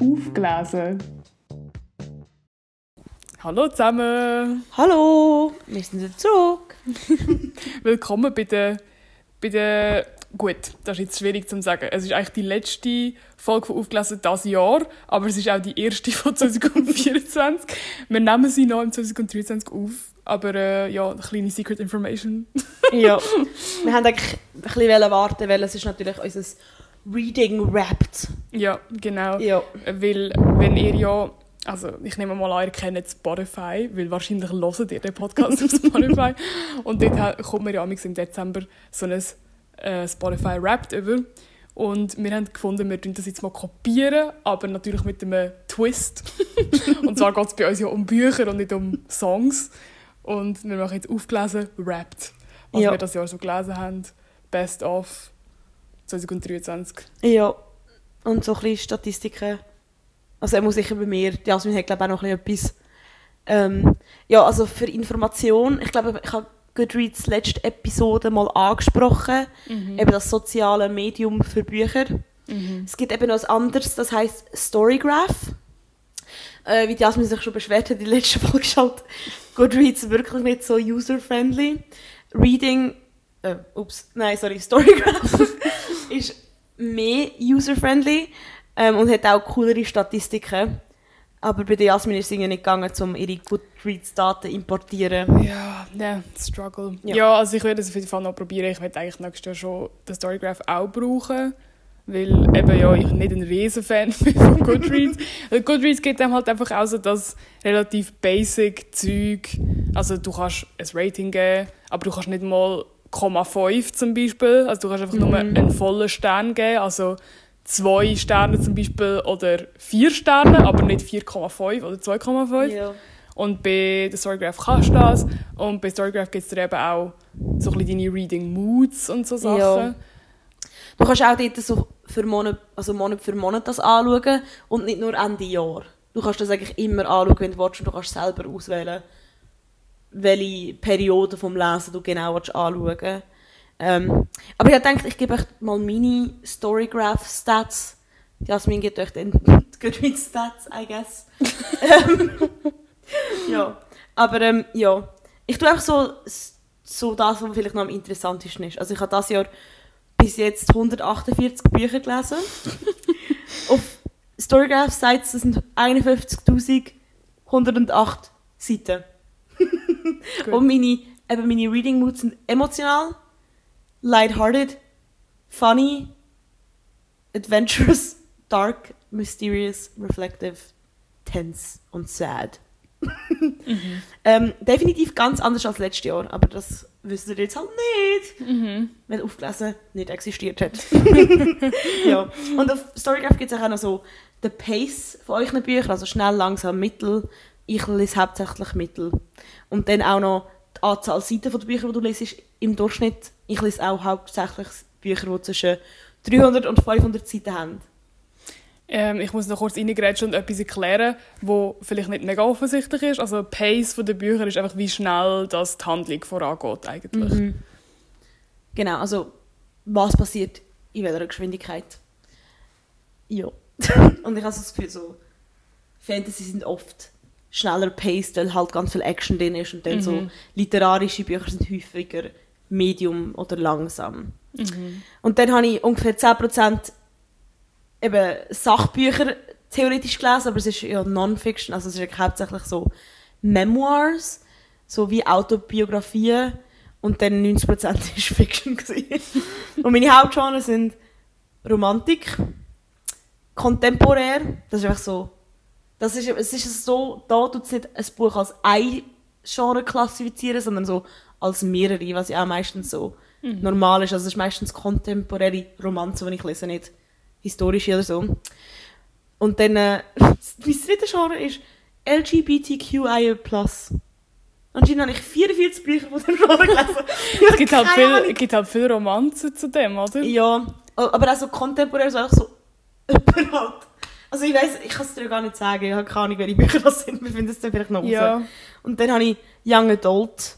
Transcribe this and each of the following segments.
Aufgelesen. Hallo zusammen! Hallo, wir sind zurück. Willkommen bei der, bei der... Gut, das ist jetzt schwierig zu sagen. Es ist eigentlich die letzte Folge von Aufgelesen dieses Jahr, aber es ist auch die erste von 2024. Wir nehmen sie noch im 2023 auf, aber äh, ja, eine kleine Secret Information. ja, wir haben eigentlich ein bisschen warten, weil es ist natürlich unser Reading Wrapped. Ja, genau. Ja. Weil, wenn ihr ja, also ich nehme mal an, ihr kennt Spotify, weil wahrscheinlich hört ihr den Podcast auf Spotify. Und dort kommt mir ja im Dezember so ein äh, Spotify Wrapped über. Und wir haben gefunden, wir tun das jetzt mal kopieren, aber natürlich mit einem Twist. und zwar geht es bei uns ja um Bücher und nicht um Songs. Und wir machen jetzt aufgelesen Wrapped. Was Ja. wir das Jahr so gelesen haben. Best of 2023. Ja, und so ein bisschen Statistiken. Also er muss sicher bei mir, die Jasmin hat glaube ich auch noch ein bisschen etwas. Ähm, ja, also für Information, ich glaube, ich habe Goodreads letzte Episode mal angesprochen, eben das soziale Medium für Bücher. Es gibt eben noch ein anderes, das heißt Storygraph. Äh, wie die Jasmin sich schon beschwert hat, in der letzten Folge geschaut, Goodreads wirklich nicht so user-friendly. Reading, äh, ups, nein, sorry, Storygraph mehr user-friendly ähm, und hat auch coolere Statistiken. Aber bei der Jasmin ist es irgendwie nicht gegangen, um ihre Goodreads-Daten importieren. Ja, ja, Struggle. Ja. Ja. also ich werde es auf jeden Fall noch probieren. Ich werde eigentlich nächstes Jahr schon den Storygraph auch brauchen. Weil eben ja, ich nicht ein Riesen-Fan bin von Goodreads. Goodreads geht einem halt einfach auch so das relativ basic Zeug. Also du kannst ein Rating geben, aber du kannst nicht mal 0,5 zum Beispiel. Also du kannst einfach nur einen vollen Stern geben. Also zwei Sterne zum Beispiel oder vier Sterne, aber nicht 4,5 oder 2,5. Ja. Und bei der Storygraph kannst du das. Und bei Storygraph gibt es dir eben auch so ein bisschen deine Reading Moods und so Sachen. Ja. Du kannst auch dort so für Monat, also Monat für Monat das anschauen und nicht nur Ende Jahr. Du kannst das eigentlich immer anschauen, wenn du willst, und du kannst selber auswählen, welche Periode vom Lesen du genau willst anschauen ähm, Aber ich gedacht, ich gebe euch mal meine Storygraph-Stats. Jasmin gibt euch dann die Goodreads-Stats, I guess. Ähm, ja, aber ähm, ja. Ich tue auch so, so das, was vielleicht noch am interessantesten ist. Also ich habe das Jahr bis jetzt 148 Bücher gelesen. Auf Storygraph sagt es, das sind 51.108 Seiten. Gut. Und meine, eben meine Reading Moods sind emotional, lighthearted, funny, adventurous, dark, mysterious, reflective, tense und sad. ähm, definitiv ganz anders als letztes Jahr, aber das wisst ihr jetzt halt nicht, weil aufgelesen nicht existiert hat. ja. Und auf Storygraph gibt es auch noch so den Pace von euren Büchern, also schnell, langsam, mittel. Ich lese hauptsächlich mittel. Und dann auch noch die Anzahl Seiten von den Büchern, die du lesest, im Durchschnitt. Ich lese auch hauptsächlich Bücher, die zwischen 300 und 500 Seiten haben. Ähm, ich muss noch kurz reingrätschen und etwas erklären, wo vielleicht nicht mega offensichtlich ist. Also Pace der Bücher ist einfach, wie schnell das die Handlung vorangeht eigentlich. Genau, also was passiert in welcher Geschwindigkeit. Ja. und ich habe so das Gefühl, so Fantasy sind oft schneller paced, weil halt ganz viel Action drin ist und dann so literarische Bücher sind häufiger medium oder langsam. Und dann habe ich ungefähr 10% eben Sachbücher theoretisch gelesen, aber es ist ja Non-Fiction, also es ist hauptsächlich so Memoirs, so wie Autobiografien und dann 90% ist Fiction. Und meine Hauptgenres sind Romantik, kontemporär, das ist einfach so, das ist, es ist so, da tut es nicht ein Buch als ein Genre klassifizieren, sondern so als mehrere, was ja auch meistens so normal ist. Also es ist meistens kontemporäre Romanze, die ich lese, nicht historische oder so. Und dann, äh, mein drittes Genre ist LGBTQIA+. Anscheinend habe ich 44 Bücher von dem Genre gelesen. Es gibt halt, viel, gibt halt viel Romanzen zu dem, oder? Ja, aber auch so kontemporär, so einfach so halt. Also ich weiß, ich kann es dir gar nicht sagen, ich habe keine Ahnung, welche Bücher das sind, wir finden es dann vielleicht noch raus. Ja. Und dann habe ich Young Adult.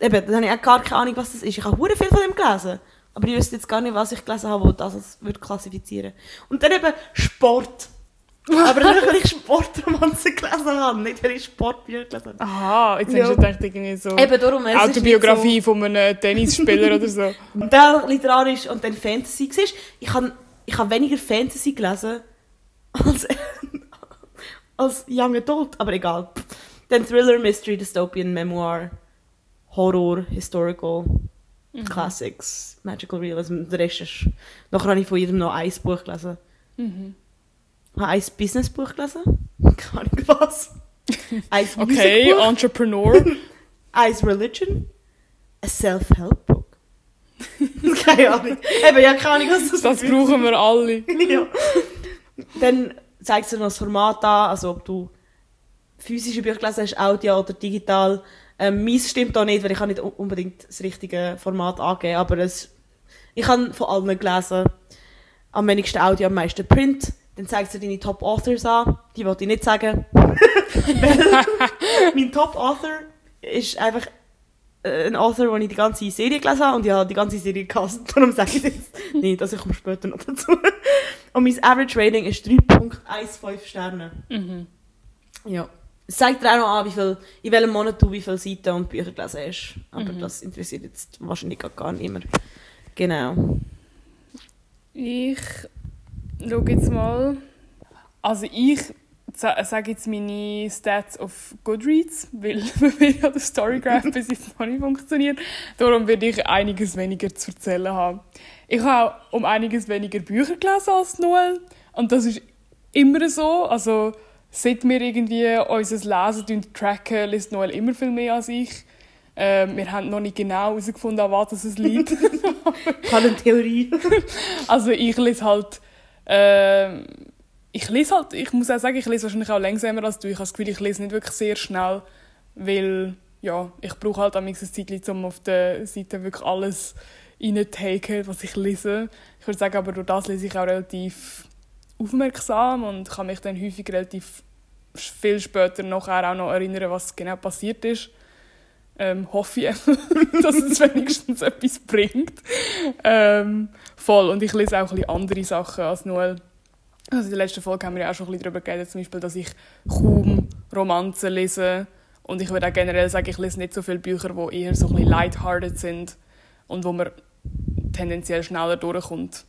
Eben, dann habe ich auch gar keine Ahnung, was das ist. Ich habe hure viel von dem gelesen. Aber ich wüsste jetzt gar nicht, was ich gelesen habe, wo das als würde klassifizieren. Und dann eben Sport. Aber nicht, weil ich Sportromanzen gelesen habe, nicht weil ich Sportbücher gelesen habe. Aha, jetzt Ja. hast du gedacht, irgendwie so Eben darum, Autobiografie von einem Tennisspieler oder so. so, dann literarisch und dann Fantasy. Siehst, ich habe ich hab weniger Fantasy gelesen als, als Young Adult, aber egal. Dann Thriller, Mystery, Dystopian, Memoir, Horror, Historical, Classics, Magical Realism. Der Rest ist... Nachher habe ich von jedem noch ein Buch gelesen. Mhm. Ich habe ein Businessbuch gelesen. Keine Ahnung was. Ein Okay. Entrepreneur. Eins Religion. Ein Self-Help-Book. keine Ahnung. Eben, ja, keine Ahnung, was das Das brauchen wir alle. ja. Dann zeigt dir noch das Format an, also ob du physische Bücher gelesen hast, Audio oder digital. Ähm, meins stimmt auch nicht, weil ich kann nicht un- unbedingt das richtige Format angeben, aber es, ich habe von allen gelesen. Am wenigsten Audio, am meisten Print. Dann zeigst du deine Top Authors an. Die wollte ich nicht sagen. mein Top Author ist einfach ein Author, den ich die ganze Serie gelesen habe und ich habe die ganze Serie gehasst. Darum sage ich jetzt nicht, also ich komme später noch dazu. Und mein Average Rating ist 3.15 Sterne. Mhm. Ja. Es zeigt dir auch noch an, wie viel, in welchem Monat du wie viele Seiten und Bücher gelesen hast. Aber das interessiert jetzt wahrscheinlich gar- gar niemand. Genau. Ich schaue jetzt mal. Also ich sage jetzt meine Stats auf Goodreads, weil bei hat der Storygraph bis jetzt noch nicht funktioniert. Darum werde ich einiges weniger zu erzählen haben. Ich habe auch um einiges weniger Bücher gelesen als Noel. Und das ist immer so. Also seit wir irgendwie unser Lesen tracken, liest Noel immer viel mehr als ich. Ähm, wir haben noch nicht genau herausgefunden, an was es liegt. Ich habe eine Theorie. Also ich lese halt, ähm, ich lese halt, ich muss auch sagen, ich lese wahrscheinlich auch langsamer als du. Ich habe das Gefühl, ich lese nicht wirklich sehr schnell, weil, ja, ich brauche halt am nächsten Zeit, um auf der Seite wirklich alles reinzutaken, was ich lese. Ich würde sagen, aber durch das lese ich auch relativ aufmerksam und kann mich dann häufig relativ viel später nachher auch noch erinnern, was genau passiert ist. Ähm, hoffe ich, dass es wenigstens etwas bringt. Ähm, voll. Und ich lese auch ein bisschen andere Sachen als Noel. Also in der letzten Folge haben wir ja auch schon ein bisschen darüber geredet, zum Beispiel, dass ich kaum Romanzen lese. Und ich würde auch generell sagen, ich lese nicht so viele Bücher, die eher so ein bisschen lighthearted sind und wo man tendenziell schneller durchkommt.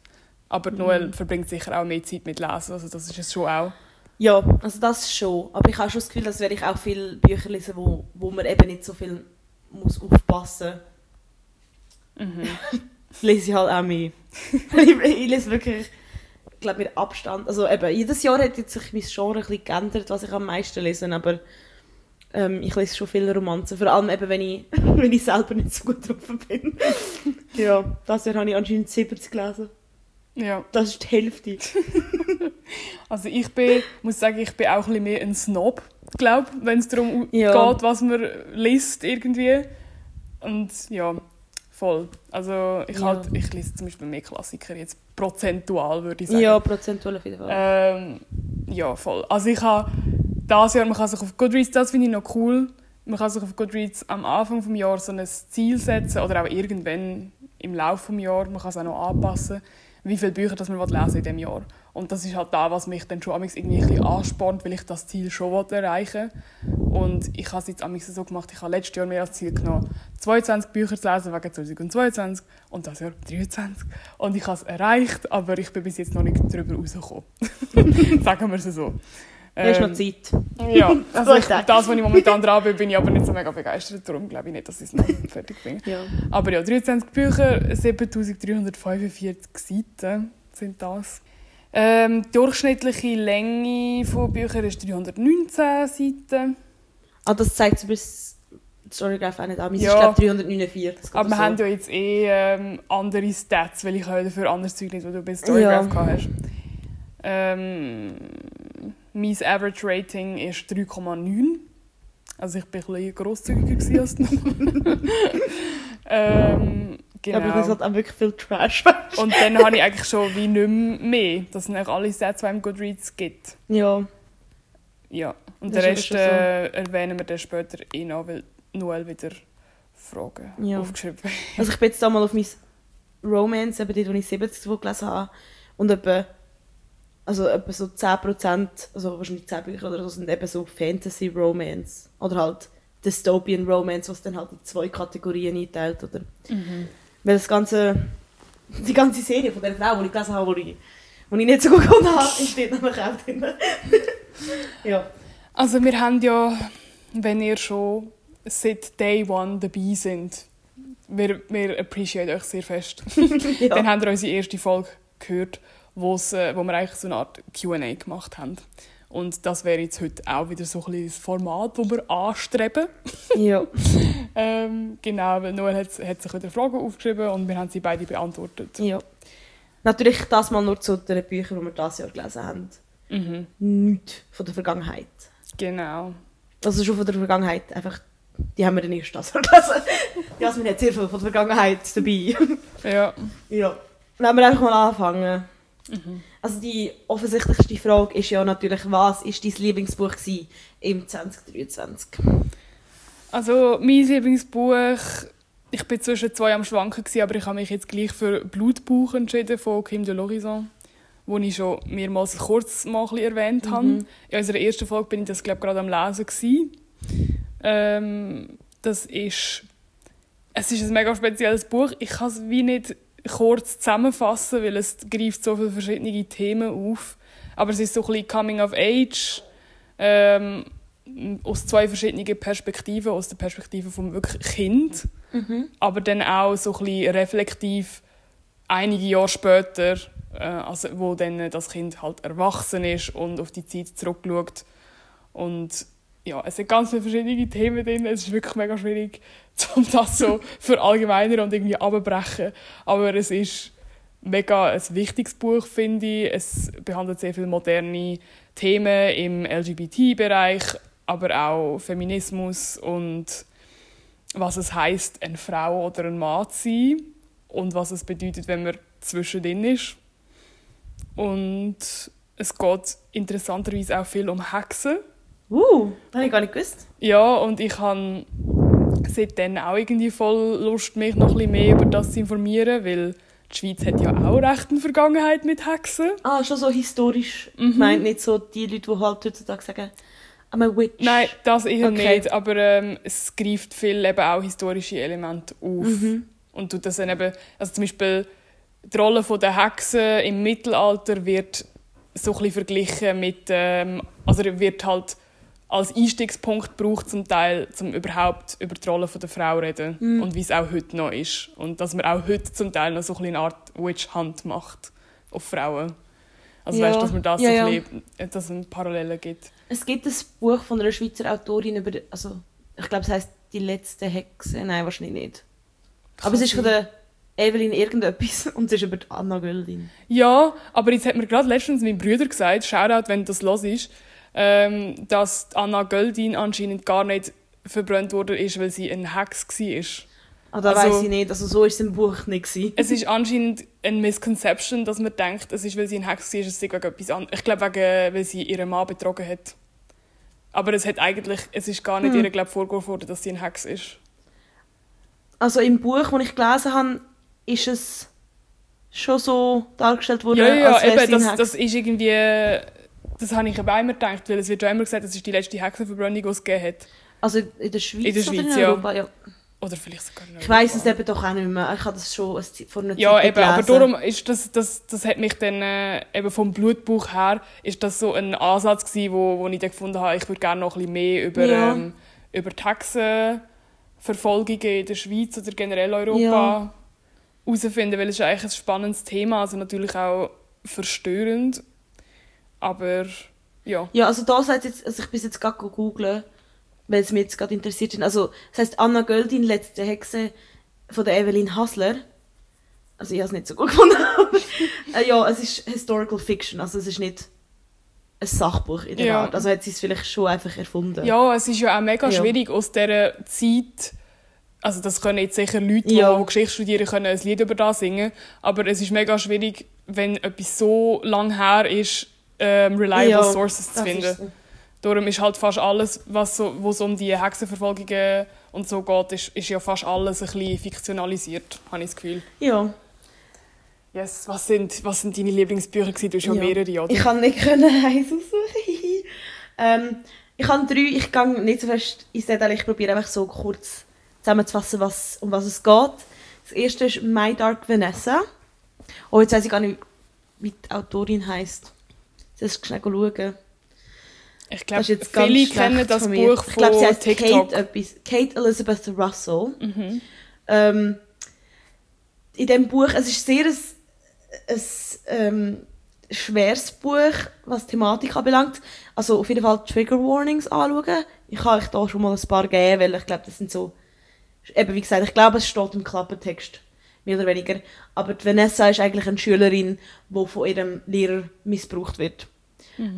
Aber Noel verbringt sicher auch mehr Zeit mit Lesen, also das ist es schon auch. Ja, also das schon. Aber ich habe schon das Gefühl, dass werde ich auch viele Bücher lesen, wo, wo man eben nicht so viel muss aufpassen Mhm. lese ich halt auch mehr. ich, lese wirklich, ich glaube mit Abstand, also eben, jedes Jahr hat jetzt sich mein Genre ein bisschen geändert, was ich am meisten lese, aber ähm, ich lese schon viele Romanzen, vor allem eben, wenn ich, wenn ich selber nicht so gut drauf bin. ja, das Jahr habe ich anscheinend 70 gelesen. Ja. Das ist die Hälfte. Also ich bin, muss sagen, ich bin auch ein bisschen mehr ein Snob, glaube wenn es darum Ja. geht, was man liest irgendwie. Und ja, voll. Also ich, Ja. halt, ich lese zum Beispiel mehr Klassiker, jetzt prozentual würde ich sagen. Ja, prozentual auf jeden Fall. Ähm, ja, voll. Also ich habe das Jahr, man kann sich auf Goodreads, das finde ich noch cool, man kann sich auf Goodreads am Anfang des Jahres so ein Ziel setzen oder auch irgendwann im Laufe des Jahres, man kann es auch noch anpassen, wie viele Bücher das man lesen will in diesem Jahr. Und das ist halt da, was mich dann schon irgendwie ein bisschen anspornt, weil ich das Ziel schon will erreichen Und ich habe es jetzt amigs so gemacht, ich habe letztes Jahr mehr als Ziel genommen, 22 Bücher zu lesen wegen 2022 und das Jahr 23. Und ich habe es erreicht, aber ich bin bis jetzt noch nicht darüber rausgekommen. Sagen wir es so. Du hast noch Ähm, Zeit. ja, also ich, das, was ich momentan dran bin, bin ich aber nicht so mega begeistert. Darum glaube ich nicht, dass ich es noch fertig bin. Ja. Aber ja, 23 Bücher, 7345 Seiten sind das. Ähm, die durchschnittliche Länge von Büchern ist 319 Seiten. Ah, das zeigt zum Beispiel Storygraph auch nicht an. Meins Ja. ist, glaube 349. Aber wir so. haben ja jetzt eh ähm, andere Stats, weil ich habe dafür anderes Zeug nicht, was du bei Storygraph Ja. hast. Ähm, mein Average Rating ist 3,9. Also ich bin ein bisschen grosszügiger als ähm, genau. Aber das hat auch wirklich viel Trash. Und dann habe ich eigentlich schon wie nicht mehr. mehr. Das sind eigentlich alle Sets, die es im Goodreads gibt. ja. Ja. Und Das den Rest äh, erwähnen wir dann später eh noch, weil Noel wieder Fragen Ja. aufgeschrieben hat. Also ich bin jetzt da mal auf mein Romance, eben dort, wo ich 70 Mal gelesen habe. Und etwa also etwa so 10%, also wahrscheinlich 10 Bücher oder so, sind eben so Fantasy-Romance. Oder halt Dystopian Romance, was dann halt in zwei Kategorien einteilt, oder? Weil das ganze, die ganze Serie von der Frau, die ich gelesen habe, die ich, die ich nicht so gut gefunden habe, steht nämlich auch drin. ja. Also wir haben ja, wenn ihr schon seit Day One dabei sind, wir, wir appreciate euch sehr fest. ja. Dann habt ihr unsere erste Folge gehört, wo's, äh, wo wir eigentlich so eine Art Q&A gemacht haben. Und das wäre jetzt heute auch wieder so ein bisschen das Format, das wir anstreben. ja. Ähm, genau, weil Noel hat, hat sich wieder Fragen aufgeschrieben und wir haben sie beide beantwortet. ja. Natürlich das mal nur zu den Büchern, die wir dieses Jahr gelesen haben. Mhm. Nichts von der Vergangenheit. Genau. Also schon von der Vergangenheit, einfach, die haben wir dann erst das Jahr gelesen. Jasmin hat sehr viel von der Vergangenheit dabei. Ja. ja. Wenn wir einfach mal anfangen. Mhm. Also die offensichtlichste Frage ist ja natürlich, was ist dein Lieblingsbuch gewesen im 2023? Also mein Lieblingsbuch, ich bin zwischen zwei am Schwanken gewesen, aber ich habe mich jetzt gleich für Blutbuch entschieden von Kim de l'Horizon, wo ich schon mehrmals kurz mal ein erwähnt habe. In unserer ersten Folge bin ich das glaube gerade am Lesen gewesen. Ähm, das ist, es ist ein mega spezielles Buch. Ich kann es wie nicht kurz zusammenfassen, weil es greift so viele verschiedene Themen auf. Aber es ist so ein bisschen Coming of Age. Ähm, aus zwei verschiedenen Perspektiven, aus der Perspektive vom wirklich Kind, aber dann auch so ein bisschen reflektiv einige Jahre später, also wo dann das Kind halt erwachsen ist und auf die Zeit zurückschaut und ja, es sind ganz viele verschiedene Themen drin, es ist wirklich mega schwierig, um das so verallgemeinern und irgendwie abbrechen, aber es ist mega ein wichtiges Buch, finde ich. Es behandelt sehr viele moderne Themen im LGBT-Bereich, aber auch Feminismus und was es heißt, eine Frau oder ein Mann zu sein und was es bedeutet, wenn man zwischendrin ist. Und es geht interessanterweise auch viel um Hexen. Uh, das habe ich gar nicht gewusst. Ja, und ich habe seitdem auch irgendwie voll Lust, mich noch ein bisschen mehr über das zu informieren, weil die Schweiz hat ja auch recht eine Vergangenheit mit Hexen. Ah, schon so historisch. Mhm. Ich meine nicht so die Leute, die halt heutzutage sagen, I'm a witch. Nein, das eher Okay. nicht, aber ähm, es greift viel eben auch historische Elemente auf. Mhm. Und tut das dann eben, also zum Beispiel die Rolle der Hexen im Mittelalter wird so ein bisschen verglichen mit, ähm, also wird halt als Einstiegspunkt gebraucht zum Teil, um überhaupt über die Rolle der Frau zu reden Mhm. und wie es auch heute noch ist. Und dass man auch heute zum Teil noch so ein eine Art Witch-Hunt macht auf Frauen. Also Ja. weißt, dass man das Ja, so ein bisschen, äh, dass es Parallele gibt. Es gibt ein Buch von einer Schweizer Autorin über, also ich glaube, es heißt Die letzte Hexe. Nein, wahrscheinlich nicht. Aber es ist von der Evelyn irgendetwas und es ist über Anna Göldin. Ja, aber jetzt hat mir gerade letztens mein Bruder gesagt, Shoutout, wenn das los ist, ähm, dass Anna Göldin anscheinend gar nicht verbrannt worden ist, weil sie ein Hex war. Ah, da Also- weiß ich nicht, also so ist es im Buch nicht gewesen. Es ist anscheinend eine Misconception, dass man denkt, es ist, weil sie ein Hex war, es sei wegen etwas anderes. Ich glaube, wegen, weil sie ihren Mann betrogen hat. Aber es hat eigentlich, es ist gar nicht Hm. ihr, glaube vorgeworfen worden, dass sie ein Hex ist. Also im Buch, das ich gelesen habe, ist es schon so dargestellt worden, Ja, ja, als wäre eben, das, das ist irgendwie, das habe ich eben auch immer gedacht, weil es wird ja immer gesagt, das ist die letzte Hexenverbrennung, die es gegeben hat. Also in der Schweiz, In der oder Schweiz, in ja. Europa? Ja. Oder vielleicht sogar in Ich weiß es Europa. eben doch auch nicht mehr. Ich habe das schon vor einer Ja, Zeit eben, aber gelesen. darum ist das, das, das hat mich dann, äh, eben vom Blutbuch her, ist das so ein Ansatz gewesen, wo, wo ich dann gefunden habe, ich würde gerne noch ein bisschen mehr über, Ja. ähm, über die Hexenverfolgungen in der Schweiz oder generell Europa Ja. Herausfinden, weil es ist eigentlich ein spannendes Thema, also natürlich auch verstörend, aber ja. Ja, also da sagt jetzt, also ich bin jetzt gerade googeln, weil es mich jetzt gerade interessiert hat. Also, das heißt Anna Göldin, letzte Hexe von der Evelyn Hassler. Also ich habe es nicht so gut gefunden. aber, äh, ja, es ist Historical Fiction, also es ist nicht ein Sachbuch in der Ja. Art. Also hat sie es vielleicht schon einfach erfunden. Ja, es ist ja auch mega Ja. schwierig aus dieser Zeit. Also das können jetzt sicher Leute, Ja. die Geschichte studieren, können ein Lied über das singen. Aber es ist mega schwierig, wenn etwas so lang her ist, ähm, reliable Ja, Sources zu finden. ist so. Darum ist halt fast alles, was so, wo es um die Hexenverfolgungen und so geht, ist, ist ja fast alles ein bisschen fiktionalisiert, habe ich das Gefühl. Ja. Yes, was sind, was sind deine Lieblingsbücher gewesen? Du hast ja Ja. mehrere, oder? Ich kann nicht können eins aussuchen. ähm, ich habe drei, ich gehe nicht so fest ins Detail, ich probiere einfach so kurz zusammenzufassen, was, um was es geht. Das erste ist My Dark Vanessa. Oh, jetzt weiß ich gar nicht, wie die Autorin heisst. Das ist schnell schauen. ich glaube, viele kennen das von. Buch Ich glaube, sie von heißt TikTok. Kate, etwas. Kate Elizabeth Russell. Mhm. Ähm, in dem Buch, es ist sehr ein, ein ähm, schweres Buch, was die Thematik anbelangt. Also auf jeden Fall Trigger Warnings anschauen. Ich kann euch da schon mal ein paar geben, weil ich glaube, das sind so... Eben, wie gesagt, ich glaube, es steht im Klappentext. Mehr oder weniger. Aber die Vanessa ist eigentlich eine Schülerin, die von ihrem Lehrer missbraucht wird.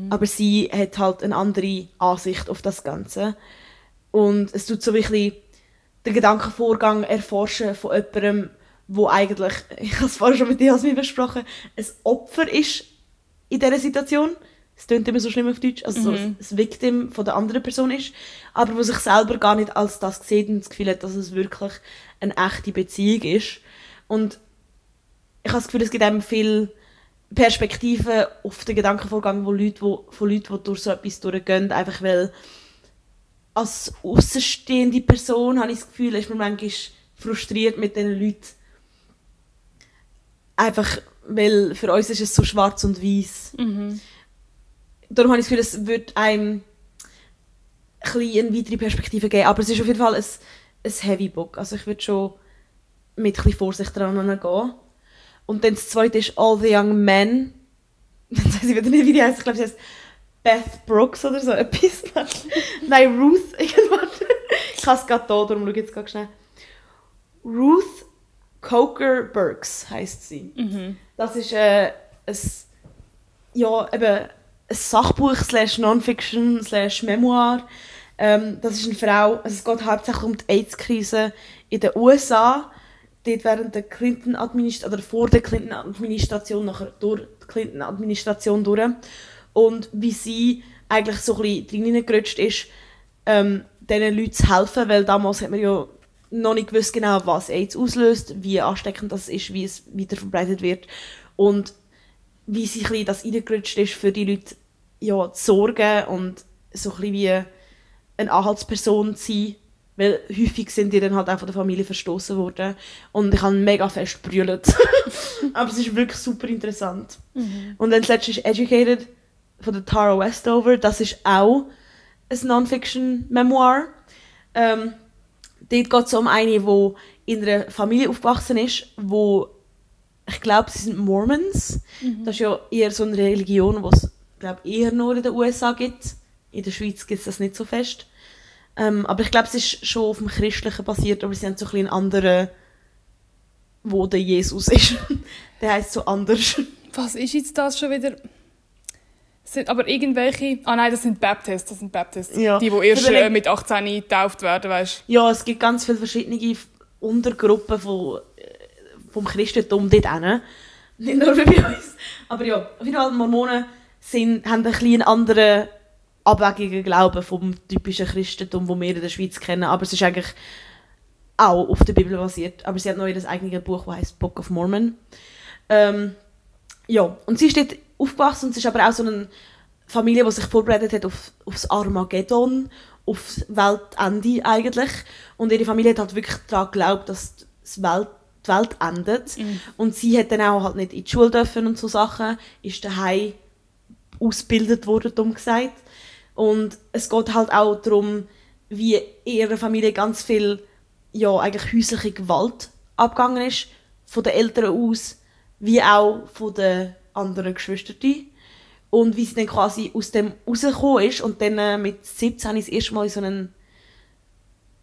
Aber sie hat halt eine andere Ansicht auf das Ganze. Und es tut so wirklich den Gedankenvorgang erforschen von jemandem, wo eigentlich, ich habe es vorhin schon mit dir besprochen, ein Opfer ist in dieser Situation. Es klingt immer so schlimm auf Deutsch, also so ein Victim von der anderen Person ist, aber wo sich selber gar nicht als das sieht und das Gefühl hat, dass es wirklich eine echte Beziehung ist. Und ich habe das Gefühl, es gibt einem viel Perspektiven auf den Gedankenvorgang wo Leute, wo, von Leuten, die durch so etwas durchgehen, einfach weil als außenstehende Person habe ich das Gefühl, ist man manchmal frustriert mit diesen Leuten. Einfach, weil für uns ist es so schwarz und weiß. Mhm. Darum habe ich das Gefühl, es wird einem ein bisschen eine weitere Perspektive geben. Aber es ist auf jeden Fall ein, ein Heavy Book. Also ich würde schon mit ein bisschen Vorsicht dran gehen. Und dann das zweite ist All the Young Men. Dann weiß ich wieder nicht, wie die heißt. Ich glaube, sie heißt Beth Brooks oder so etwas. Nein, Ruth. irgendwas. ich habe es gerade da, darum schaue ich jetzt gerade schnell. Ruth Coker Burks heisst sie. Mhm. Das ist äh, ein, ja, eben ein Sachbuch slash Non-Fiction slash Memoir. Ähm, das ist eine Frau, also es geht hauptsächlich um die AIDS-Krise in den USA. Dort während der Clinton-Administration, oder vor der Clinton-Administration, nachher durch die Clinton-Administration durch. Und wie sie eigentlich so ein bisschen reingerutscht ist, ähm, diesen Leuten zu helfen, weil damals hat man ja noch nicht gewusst genau, was AIDS auslöst, wie ansteckend das ist, wie es weiterverbreitet wird und wie sie ein das reingerutscht ist, für die Leute ja, zu sorgen und so ein wie eine Anhaltsperson zu sein, weil häufig sind die dann halt auch von der Familie verstoßen worden und ich habe mega fest brüllt. Aber es ist wirklich super interessant. Und dann das letzte ist Educated von der Tara Westover. Das ist auch ein Non-Fiction-Memoir. Ähm, dort geht es um eine, die in einer Familie aufgewachsen ist, wo ich glaube, sie sind Mormons. Das ist ja eher so eine Religion, die es glaube eher nur in den USA gibt. In der Schweiz gibt es das nicht so fest. Ähm, aber ich glaube, es ist schon auf dem Christlichen basiert, aber sie haben so ein bisschen einen anderen, wo der Jesus ist. der heißt so anders. Was ist jetzt das schon wieder? Sind aber irgendwelche... Ah nein, das sind Baptists. Das sind Baptists. Ja. Die, die erst äh, mit 18 getauft werden, weißt Ja, es gibt ganz viele verschiedene Untergruppen von, vom Christentum dort hin. Nicht nur bei uns. Aber ja, auf jeden Fall, Mormonen sind, haben ein bisschen anderen abwegigen Glauben vom typischen Christentum, das wir in der Schweiz kennen. Aber es ist eigentlich auch auf der Bibel basiert. Aber sie hat noch ihr eigenes Buch, das heißt Book of Mormon. Ähm, ja, und sie ist dort aufgewachsen und sie ist aber auch so eine Familie, die sich vorbereitet hat auf, aufs Armageddon, aufs Weltende eigentlich. Und ihre Familie hat halt wirklich daran geglaubt, dass das Welt, die Welt endet. Und sie hat dann auch halt nicht in die Schule dürfen und so Sachen, ist daheim ausgebildet worden, dumm gesagt. Und es geht halt auch darum, wie in ihrer Familie ganz viel ja, eigentlich häusliche Gewalt abgegangen ist, von den Eltern aus, wie auch von den anderen Geschwistern. Und wie sie dann quasi aus dem rausgekommen ist und dann äh, mit 17 das erste Mal in so einen,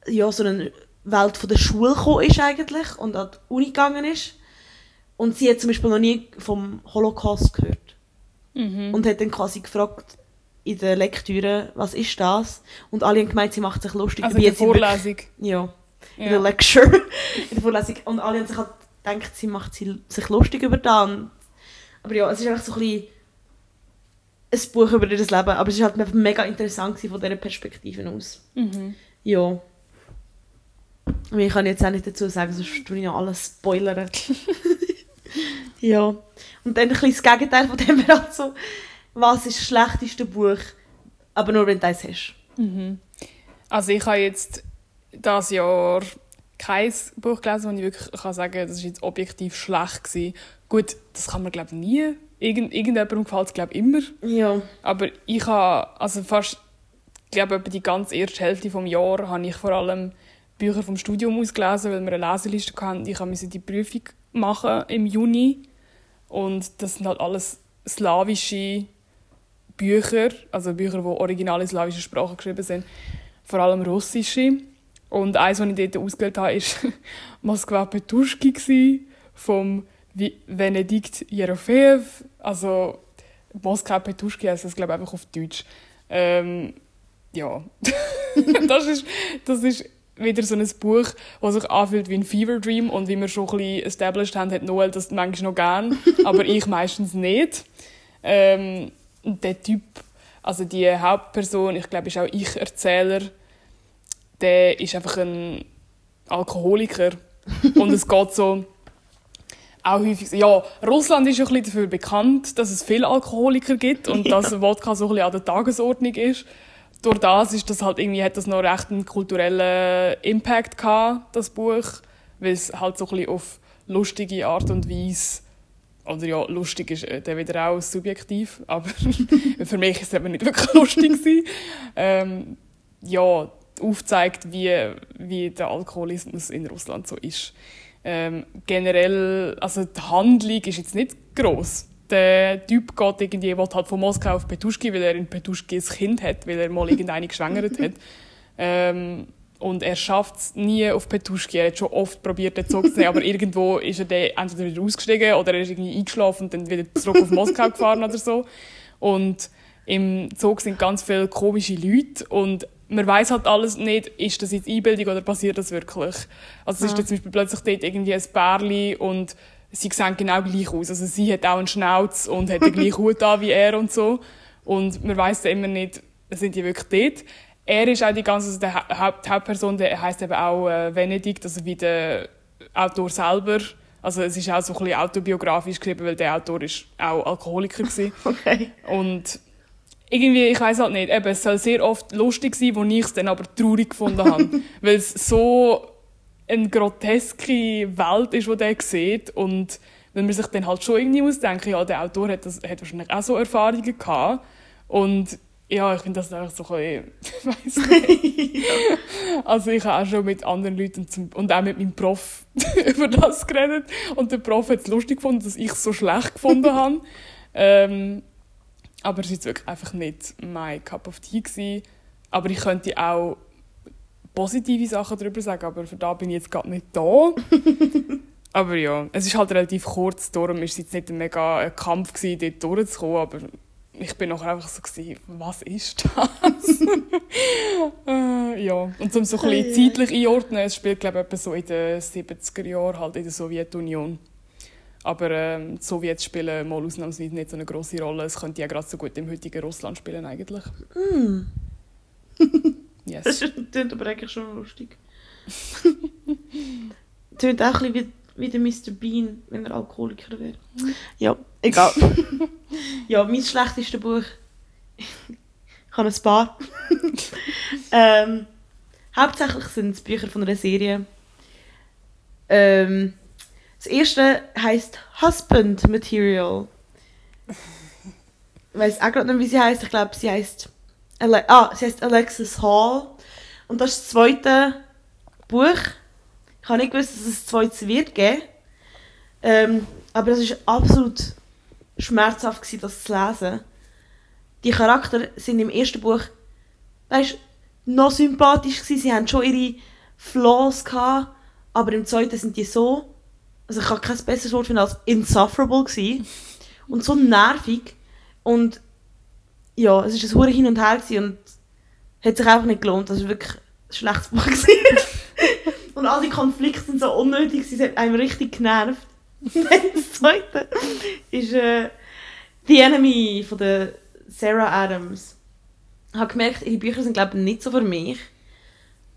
ja, so eine Welt von der Schule gekommen ist eigentlich und an die Uni gegangen ist. Und sie hat zum Beispiel noch nie vom Holocaust gehört. Mhm. Und hat dann quasi gefragt in der Lektüre, was ist das? Und alle haben gemeint, sie macht sich lustig. Also in der Vorlesung. Ja, in Ja. der Lecture, in der Vorlesung. Und alle haben sich halt gedacht, sie macht sich lustig über das. Aber ja, es ist einfach so ein bisschen ein Buch über ihr Leben. Aber es ist halt mega interessant von dieser Perspektive aus. Mhm. Ja. Ich kann jetzt auch nicht dazu sagen, sonst tue ich ja alles spoilern. Ja. Und dann ein bisschen das Gegenteil von dem wäre halt so, was ist das schlechteste Buch, aber nur wenn du eins hast. Also ich habe jetzt das Jahr kein Buch gelesen, wo ich wirklich kann sagen kann, das war jetzt objektiv schlecht. Gewesen. Gut, das kann man glaube ich nie. Irgend, irgendjemandem gefällt es glaube ich immer. Ja. Aber ich habe, also fast, ich glaube etwa die ganze erste Hälfte des Jahres habe ich vor allem Bücher vom Studium ausgelesen, weil wir eine Leseliste hatten. Ich musste die Prüfung machen im Juni. Und das sind halt alles slawische Bücher, also Bücher, die original in slawischer Sprache geschrieben sind. Vor allem russische. Und eins, das ich dort ausgewählt habe, war Moskwa Petuschki vom Venedikt Jerofeev. Also Moskau Petuschki heisst das, glaube ich, einfach auf Deutsch. Ähm, ja, das, ist, das ist wieder so ein Buch, das sich anfühlt wie ein Fever Dream und wie wir schon ein bisschen established haben, hat Noel das manchmal noch gern, aber ich meistens nicht. Ähm, der Typ, also die Hauptperson, ich glaube, ist auch Ich-Erzähler, der ist einfach ein Alkoholiker und es geht so auch häufig, ja, Russland ist ja ein bisschen dafür bekannt, dass es viele Alkoholiker gibt und dass Wodka so ein bisschen an der Tagesordnung ist. Durch das ist das halt irgendwie, hat das noch recht einen kulturellen Impact gehabt, das Buch, weil es halt so ein bisschen auf lustige Art und Weise oder ja, lustig ist äh, dann wieder auch subjektiv, aber für mich ist es eben nicht wirklich lustig. Ähm, ja, aufzeigt, wie, wie der Alkoholismus in Russland so ist. Ähm, generell, also die Handlung ist jetzt nicht gross. Der Typ geht irgendwie, will halt von Moskau auf Petuschki, weil er in Petuschki ein Kind hat, weil er mal irgendeine geschwängert hat. Ähm, und er schafft es nie auf Petuschki. Er hat schon oft probiert, den Zug zu nehmen, aber irgendwo ist er dann entweder wieder ausgestiegen oder er ist irgendwie eingeschlafen und dann wieder zurück auf Moskau gefahren oder so. Und im Zug sind ganz viele komische Leute und man weiß halt alles nicht, ist das jetzt Einbildung oder passiert das wirklich. Also es ist dann zum Beispiel plötzlich dort irgendwie ein Bärli und sie sehen genau gleich aus. Also sie hat auch einen Schnauz und hat den gleichen Hut an wie er und so. Und man weiß dann immer nicht, sind die wirklich dort. Er ist auch die ganze, also der Ha- Haupt, Hauptperson, der heißt eben auch äh, Venedikt, also wie der Autor selber. Also es ist auch so ein bisschen autobiografisch geschrieben, weil der Autor ist auch Alkoholiker gewesen. Okay. Und irgendwie, ich weiß halt nicht, eben, es soll sehr oft lustig sein, wo ich es dann aber traurig gefunden habe. weil es so eine groteske Welt ist, die der sieht. Und wenn man sich dann halt schon irgendwie muss denken, ja, der Autor hat, das, hat wahrscheinlich auch so Erfahrungen gehabt. Und ja, ich finde das einfach so ein bisschen, nicht. Also ich habe auch schon mit anderen Leuten zum, und auch mit meinem Prof über das geredet. Und der Prof hat es lustig gefunden, dass ich es so schlecht gefunden habe. Ähm, aber es war jetzt wirklich einfach nicht mein Cup of Tea. Gewesen. Aber ich könnte auch positive Sachen darüber sagen, aber für da bin ich jetzt gerade nicht da. aber ja, es ist halt relativ kurz, darum war es jetzt nicht ein mega ein Kampf, gewesen, dort durchzukommen, aber ich bin nachher einfach so, gewesen, was ist das? äh, ja, und um so ein bisschen zeitlich einordnen, es spielt glaube ich etwa so in den 70er Jahren halt in der Sowjetunion. Aber ähm, die Sowjets spielen mal ausnahmsweise nicht so eine große Rolle. Es könnte ja gerade so gut im heutigen Russland spielen eigentlich. Das Yes. ist- klingt aber eigentlich schon lustig. Tönt auch ein bisschen wie, wie der Mr. Bean, wenn er Alkoholiker wäre. Ja, egal. ja, mein schlechtestes Buch. ich habe ein paar. ähm, hauptsächlich sind es Bücher von einer Serie. Ähm, das erste heißt Husband Material. Ich weiß auch gerade nicht, wie sie heißt. Ich glaube, sie heißt Ale ah, sie heißt Alexis Hall. Und das ist das zweite Buch. Ich habe nicht gewusst, dass es ein zweites wird geben. Ähm, aber es war absolut schmerzhaft, gewesen, das zu lesen. Die Charakter sind im ersten Buch weißt, noch sympathisch gewesen. Sie haben schon ihre Flaws gehabt, aber im zweiten sind die so, also ich kann kein besseres Wort finden als insufferable gewesen. und so nervig und ja, es war ein hure hin und her und hat sich einfach nicht gelohnt. Das war wirklich ein schlechtes Buch. und all die Konflikte sind so unnötig, es hat einem richtig genervt. das zweite ist äh, The Enemy von der Sarah Adams. Ich habe gemerkt, ihre Bücher sind glaube ich nicht so für mich.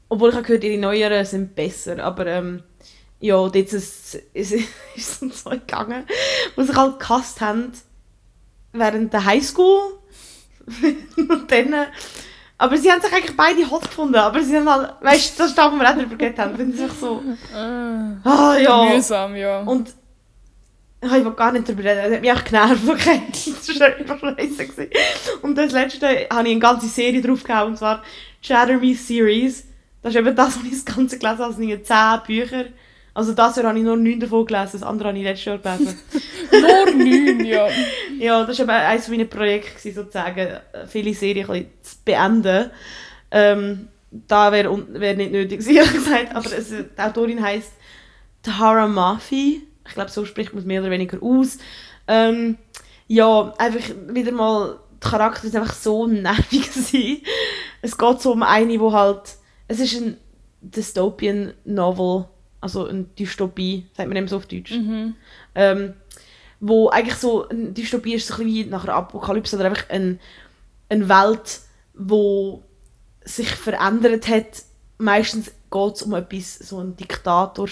Obwohl ich habe gehört, ihre neueren sind besser. Aber ähm, ja, dort ist es, so gegangen, wo sich halt gehasst haben während der Highschool. und dann, äh, aber sie haben sich eigentlich beide hot gefunden, aber sie haben halt, weißt du, das ist das, was wir auch darüber geredet haben, wenn sie sich so, ah ja. Mühsam, ja. Und ah, ich will gar nicht darüber reden, das hat mich echt genervt, okay. Das war einfach scheiße. gewesen. Und das letzte habe ich eine ganze Serie draufgehauen, und zwar Shatter Me Series. Das ist eben das, was ich das Ganze gelesen habe, das sind 10 Bücher. Also das Jahr habe ich nur 9 davon gelesen, das andere habe ich letztes Jahr gelesen. Nur neun, ja. ja, das war eines meiner Projekte, sozusagen, viele Serien ein zu beenden. Ähm, da wäre wär nicht nötig, ehrlich gesagt, aber es, die Autorin heisst Tahara Mafi. Ich glaube, so spricht man es mehr oder weniger aus. Ähm, ja, einfach wieder mal, der Charakter ist einfach so nervig gewesen. Es geht so um eine, wo halt, es ist ein Dystopian Novel, also eine Dystopie, sagt man eben so auf Deutsch. Mhm. Ähm, wo eigentlich so, eine Dystopie ist so ein bisschen wie nach einer Apokalypse oder einfach ein, eine Welt, wo sich verändert hat. Meistens geht es um etwas, so ein Diktator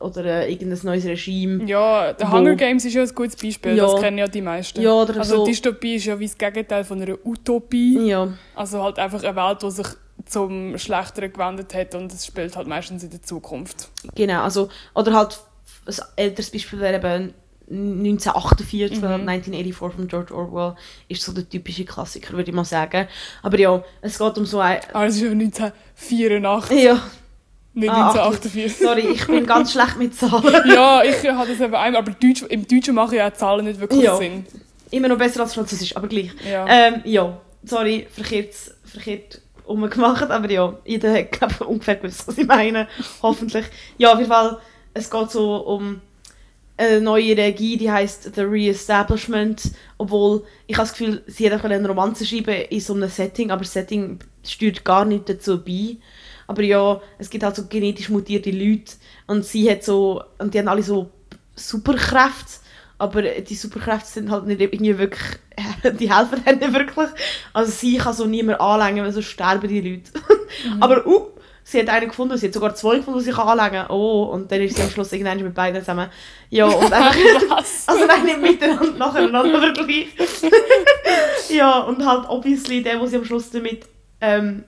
oder äh, irgendein neues Regime. Ja, der Hunger Games ist ja ein gutes Beispiel, Ja. das kennen ja die meisten. Ja, also so. Dystopie ist ja wie das Gegenteil von einer Utopie. Ja, Also halt einfach eine Welt, die sich zum Schlechteren gewendet hat und es spielt halt meistens in der Zukunft. genau. Also, oder halt ein älteres Beispiel wäre eben 1948 Mhm. oder 1984 von George Orwell ist so der typische Klassiker, würde ich mal sagen. Aber ja, es geht um so ein... Aber es ist ja 1984, Ja, nicht Ah, 1948. sorry, ich bin ganz schlecht mit Zahlen. ja, ich habe das eben einmal, aber Deutsch, im Deutschen machen ja auch Zahlen nicht wirklich Ja. Sinn. Immer noch besser als Französisch, aber gleich. Ja. Ähm, ja, sorry, verkehrt, verkehrt umgemacht, aber ja, jeder hat glaub, ich, ungefähr gewusst, was ich meine. Hoffentlich. Ja, auf jeden Fall, es geht so um eine neue Regie, die heißt The Re-Establishment, obwohl ich habe das Gefühl, sie einfach einen Romanze schreiben in so einem Setting, aber das Setting steuert gar nicht dazu bei. Aber ja, es gibt halt so genetisch mutierte Leute und sie hat so, und die haben alle so Superkräfte, aber die Superkräfte sind halt nicht irgendwie wirklich, die helfen denen nicht wirklich. Also sie kann so niemand anlängen, weil sonst sterben die Leute. Aber uh, sie hat einen gefunden, sie hat sogar zwei gefunden, die sie kann anlängen Oh, und dann ist sie am Schluss irgendwann mit beiden zusammen. Ja, und einfach... Also nein, nicht miteinander, nacheinander, aber gleich. ja, und halt obviously der, der sie am Schluss damit ähm,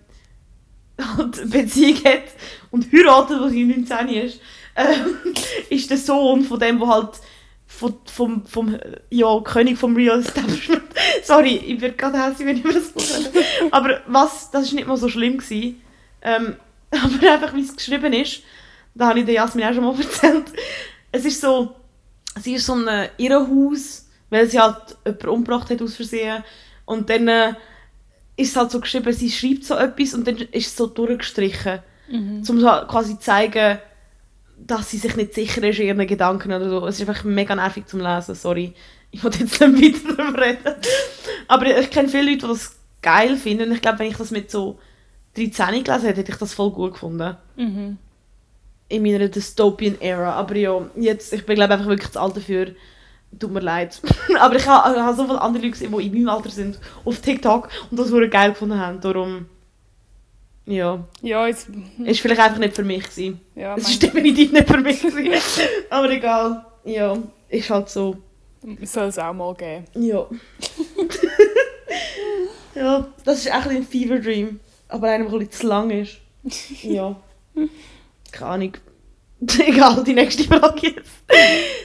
halt Beziehung hat und heiratet, wo sie 19 ist, ähm, ist der Sohn von dem, der halt von, vom, vom ja, König vom Real Establishment. Sorry, ich werde gerade hässlich, wenn ich über das Buch rede. Aber was, das war nicht mal so schlimm. Gewesen. Ähm, aber einfach, wie es geschrieben ist, da habe ich der Jasmin auch schon mal erzählt. Es ist so, sie ist so ein Irrenhaus, weil sie halt jemanden umgebracht hat aus Versehen. Und dann äh, ist es halt so geschrieben, sie schreibt so etwas und dann ist es so durchgestrichen. Um so quasi zu zeigen, dass sie sich nicht sicher ist in ihren Gedanken oder so. Es ist einfach mega nervig zum Lesen, sorry. Ich wollte jetzt nicht weiter darüber reden. Aber ich kenne viele Leute, die das geil finden. Und ich glaube, wenn ich das mit so 13 gelesen hätte, hätte ich das voll gut gefunden. Mhm. In meiner Dystopian Era. Aber ja, jetzt, ich bin glaube einfach wirklich zu alt dafür. Tut mir leid. Aber ich habe ha so viele andere Leute gesehen, die in meinem Alter sind, auf TikTok und das wirklich geil gefunden haben. Darum, ja, Ja, jetzt... ist vielleicht einfach nicht für mich gewesen. Ja, Es ist definitiv nicht für mich gewesen. Aber egal. Ja, ist halt so. soll es auch mal geben. Ja. ja, das ist echt ein Fever Dream. Aber einer, der ein bisschen zu lang ist. Ja. Keine Ahnung. Egal, die nächste Frage jetzt.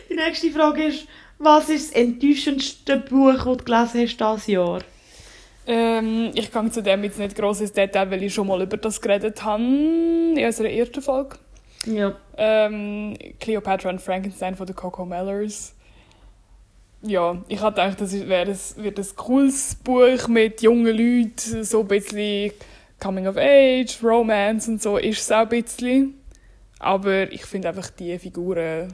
Die nächste Frage ist, was ist das enttäuschendste Buch, das du gelesen hast dieses Jahr? Ähm, ich gehe zu dem jetzt nicht gross ins Detail, weil ich schon mal über das geredet habe in unserer ersten Folge. Ja. Ähm, Cleopatra und Frankenstein von den Coco Mellers. Ja, ich hatte gedacht, das wäre ein, wird ein cooles Buch mit jungen Leuten, so ein bisschen Coming of Age, Romance und so ist es auch ein bisschen. Aber ich finde einfach die Figuren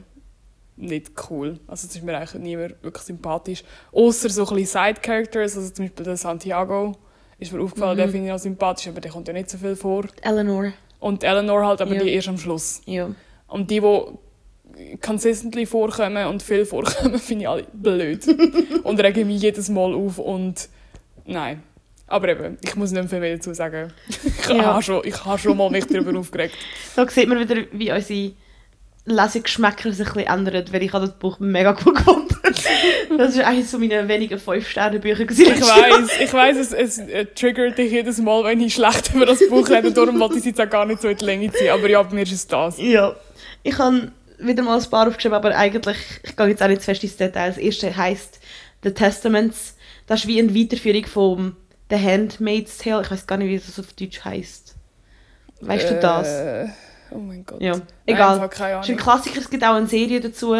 nicht cool. Also es ist mir eigentlich niemand wirklich sympathisch. Außer so ein bisschen Side-Characters, also zum Beispiel der Santiago ist mir aufgefallen, Mhm. den finde ich noch sympathisch, aber der kommt ja nicht so viel vor. Eleanor. Und Eleanor halt, aber Ja. die erst am Schluss. Ja. Und die, die consistently vorkommen und viel vorkommen, finde ich alle blöd. und regen mich jedes Mal auf und nein. Aber eben, ich muss nicht viel mehr dazu sagen. Ich Ja. habe schon, ich habe schon mal mich darüber aufgeregt. Da sieht man wieder, wie unsere Lesegeschmäcker sich ein bisschen ändern, weil ich habe das Buch mega gut gefunden. das ist eines so meiner wenigen 5-Sterne-Bücher. Ich weiß, ich weiß, es, es äh, triggert dich jedes Mal, wenn ich schlecht über das Buch rede. Darum wollte ich es jetzt auch gar nicht so in die Länge ziehen. Aber ja, bei mir ist es das. Ja. Ich habe wieder mal ein paar aufgeschrieben, aber eigentlich, ich gehe jetzt auch nicht zu fest ins Detail. Das erste heisst The Testaments. Das ist wie eine Weiterführung von The Handmaid's Tale. Ich weiß gar nicht, wie das auf Deutsch heisst. Weißt du das? Oh mein Gott. Ja, Nein, egal. einfach keine Es ist ein Ahnung. Klassiker, es gibt auch eine Serie dazu.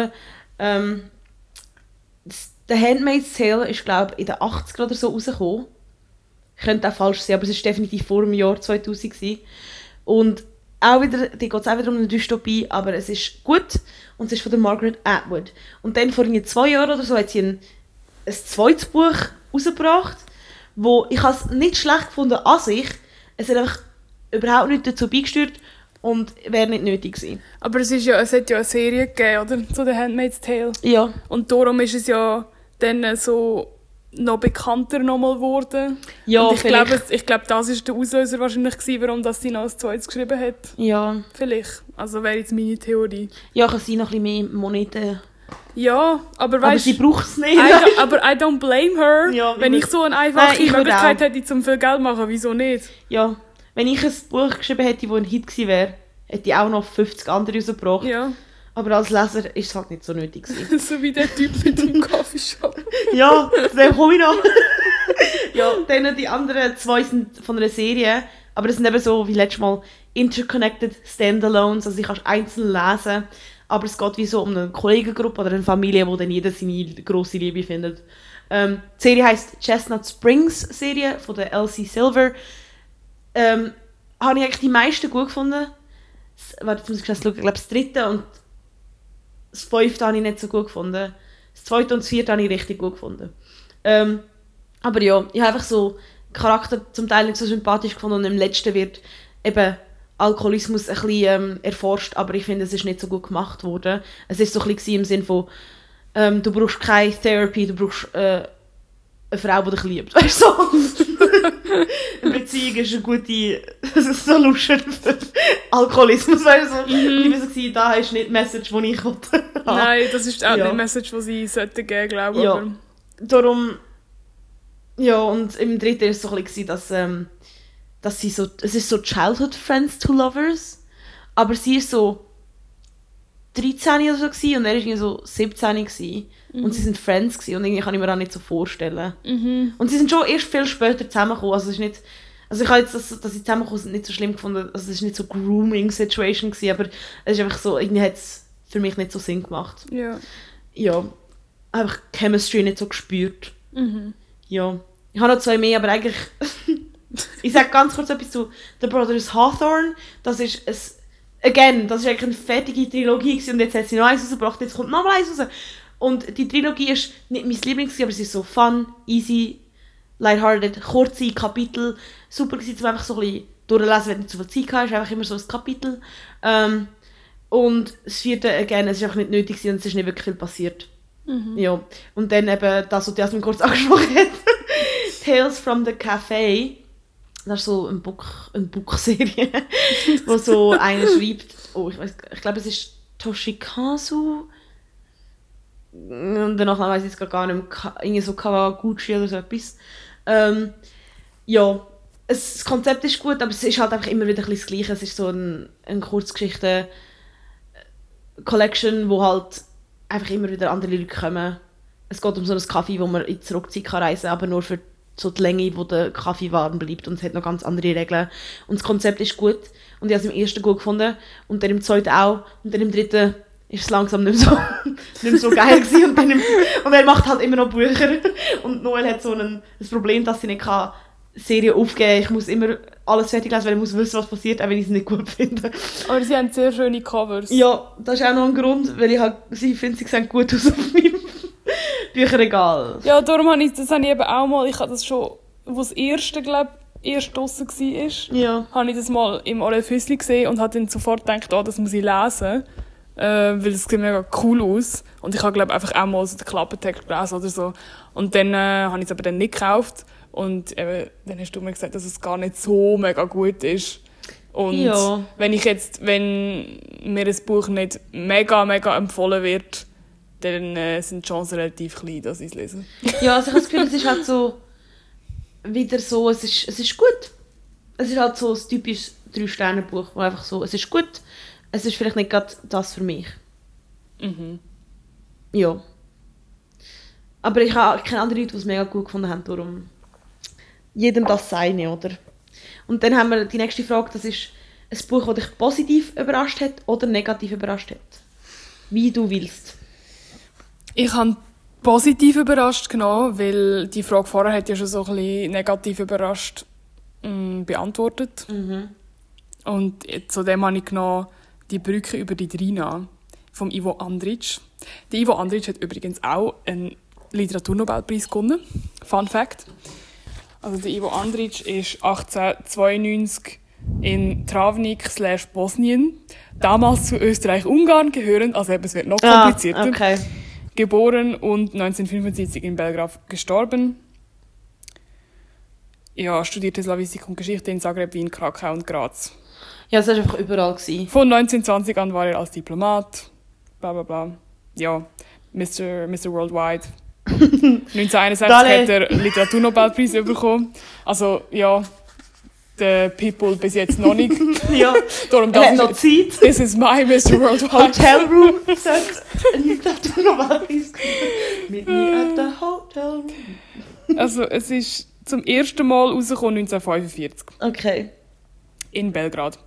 Ähm, The Handmaid's Tale ist, glaube ich, in den 80er oder so rausgekommen. Ich könnte auch falsch sein, aber es ist definitiv vor dem Jahr 2000 gewesen. Und auch wieder, die geht es auch wieder um eine Dystopie, aber es ist gut und es ist von der Margaret Atwood. Und dann vor zwei Jahren oder so hat sie ein, ein zweites Buch rausgebracht, wo ich es nicht schlecht gefunden an sich. Es hat einfach überhaupt nicht dazu beigesteuert und wäre nicht nötig gewesen. Aber es, ist ja, es hat ja eine Serie gegeben, oder? Zu The Handmaid's Tale. Ja, Und darum ist es ja dann so noch bekannter nochmal geworden. Ja, Und ich vielleicht. glaube, ich glaube, das ist der Auslöser wahrscheinlich gewesen, warum das sie noch ein zweites geschrieben hat. ja. Vielleicht. Also wäre jetzt meine Theorie. Ja, kann sein, noch ein bisschen mehr Moneten. Ja, aber weißt sie braucht es nicht. I aber I don't blame her. Ja, Wenn ich so eine einfache Nein, Möglichkeit hätte, zum viel Geld zu machen, wieso nicht? Ja, wenn ich ein Buch geschrieben hätte, das ein Hit gewesen wäre, hätte ich auch noch 50 andere rausgebracht. Ja, Aber als Leser ist es halt nicht so nötig so wie der Typ mit dem Coffeeshop. ja, dem komme ich noch. ja, dann die anderen zwei sind von einer Serie, aber das sind eben so wie letztes Mal interconnected Standalones, also ich kann einzeln lesen, aber es geht wie so um eine Kollegengruppe oder eine Familie, wo dann jeder seine grosse Liebe findet. Ähm, die Serie heißt Chestnut Springs Serie von der Elsie Silver. Ähm, habe ich eigentlich die meisten gut gefunden. S- Warte, jetzt muss ich schauen. Ich glaube, das dritte und das fünfte habe ich nicht so gut gefunden. Das zweite und das vierte habe ich richtig gut gefunden. Ähm, aber ja, ich habe einfach so Charakter zum Teil nicht so sympathisch gefunden und im letzten wird eben Alkoholismus ein bisschen ähm, erforscht, aber ich finde, es ist nicht so gut gemacht worden. Es ist so ein bisschen im Sinn von, ähm, du brauchst keine Therapy, du brauchst äh, eine Frau, die dich liebt. Weißt du? so? Beziehung ist eine gute Solution für Alkoholismus. Weißt du? so? Und ich war so, da ist nicht die Message, die ich wollte. Nein, das ist auch Ja. die Message, die sie sollten geben, glaube ich. Ja. aber- darum ja und im dritten ist es so ein bisschen dass ähm, dass sie so es ist so Childhood Friends to Lovers aber sie ist so 13 oder so gewesen, und er ist irgendwie so 17 gewesen. und sie sind Friends gewesen, und irgendwie kann ich mir das nicht so vorstellen Mhm. und sie sind schon erst viel später zusammengekommen also es ist nicht also ich habe jetzt, dass, dass sie zusammengekommen sind, nicht so schlimm gefunden. Also es ist nicht so grooming Situation gewesen, aber es ist einfach so, irgendwie hat es für mich nicht so Sinn gemacht. Ja. Ja, einfach Chemistry nicht so gespürt. Mhm. Ja. Ich habe noch zwei mehr, aber eigentlich. ich sage ganz kurz etwas zu The Brothers Hawthorne. Das ist ein. Again, das ist eigentlich eine fertige Trilogie und jetzt hat sie noch eins rausgebracht, jetzt kommt noch mal eins raus. Und die Trilogie ist nicht mein Lieblings, aber sie ist so fun, easy, lighthearted, kurze Kapitel. Super gewesen, um einfach so ein bisschen durchlesen, wenn du nicht zu viel Zeit hast, einfach immer so ein Kapitel. Ähm, und das vierte, again, es ist einfach nicht nötig gewesen und es ist nicht wirklich viel passiert. Ja, und dann eben das, was Jasmin kurz angesprochen hat. Tales from the Café. Das ist so eine, Buch, eine Buchserie, wo so einer schreibt, oh, ich ich glaube, es ist Toshikazu. Und danach weiß ich jetzt grad gar nicht mehr, irgendwie so Kawaguchi oder so etwas. Ähm, ja, es, das Konzept ist gut, aber es ist halt einfach immer wieder ein das Gleiche. Es ist so ein, eine Kurzgeschichte Collection, wo halt einfach immer wieder andere Leute kommen. Es geht um so ein Kaffee, wo man in die Zurückzeit kann reisen kann, aber nur für so die Länge, wo der Kaffee warm bleibt und es hat noch ganz andere Regeln. Und das Konzept ist gut und ich habe es im ersten gut gefunden und dann im zweiten auch und dann im dritten ist es langsam nicht mehr so, nicht mehr so geil gewesen und, dann im, und er macht halt immer noch Bücher und Noel hat so ein, ein Problem, dass sie nicht kann Serie aufgeben Ich muss immer alles fertig lesen, weil ich muss wissen, was passiert, auch wenn ich es nicht gut finde. Aber sie haben sehr schöne Covers. Ja, das ist auch noch ein Grund, weil ich halt, sie finde, sie sehen gut aus auf meinem Bücherregal. Ja, darum habe ich, das habe ich eben auch mal, ich habe das schon, wo das erste, glaube ich, erst draussen war, Ja. habe ich das mal im Orel Füssli gesehen und habe dann sofort gedacht, oh, das muss ich lesen. Äh, weil es sieht mega cool aus. Und ich habe, glaube einfach auch mal so den Klappentext gelesen oder so. Und dann äh, habe ich es aber dann nicht gekauft. Und eben, dann hast du mir gesagt, dass es gar nicht so mega gut ist. Und Ja. wenn ich jetzt, wenn mir ein Buch nicht mega, mega empfohlen wird, dann äh, sind die Chancen relativ klein, dass ich es lese. Ja, also ich habe das Gefühl, es ist halt so wieder so, es ist, es ist gut. Es ist halt so ein typisches Drei-Sterne-Buch, wo einfach so, es ist gut, es ist vielleicht nicht gerade das für mich. Mhm. Ja. Aber ich habe keine anderen Leute, die es mega gut gefunden haben, darum jedem das seine, oder? Und dann haben wir die nächste Frage, das ist ein Buch, das dich positiv überrascht hat oder negativ überrascht hat. Wie du willst. Ich habe positiv überrascht genommen, weil die Frage vorher hat ja schon so ein bisschen negativ überrascht mh, beantwortet. Und zu dem habe ich genommen «Die Brücke über die Drina» vom Ivo Andrić. Der Ivo Andrić hat übrigens auch einen Literaturnobelpreis gewonnen. Fun Fact. Also der Ivo Andrić ist 1892 in Travnik slash Bosnien, damals zu Österreich-Ungarn gehörend, also eben, es wird noch komplizierter Ah, okay. geboren und 1975 in Belgrad gestorben. Ja, studierte Slavistik und Geschichte in Zagreb, Wien, Krakau und Graz. Ja, es war einfach überall. Gewesen. Von 1920 an war er als Diplomat, bla bla bla. Ja, Mr. Mr. Worldwide. 1961 Dale. hat er Literaturnobelpreis bekommen. Also, ja, der People bis jetzt noch nicht. Ja, Darum er hat das noch ist, Zeit. this is my Mr. Worldwide. Hotel Room sagt, was Meet me at the hotel room. Also, es ist zum ersten Mal rausgekommen 1945. Okay. in Belgrad.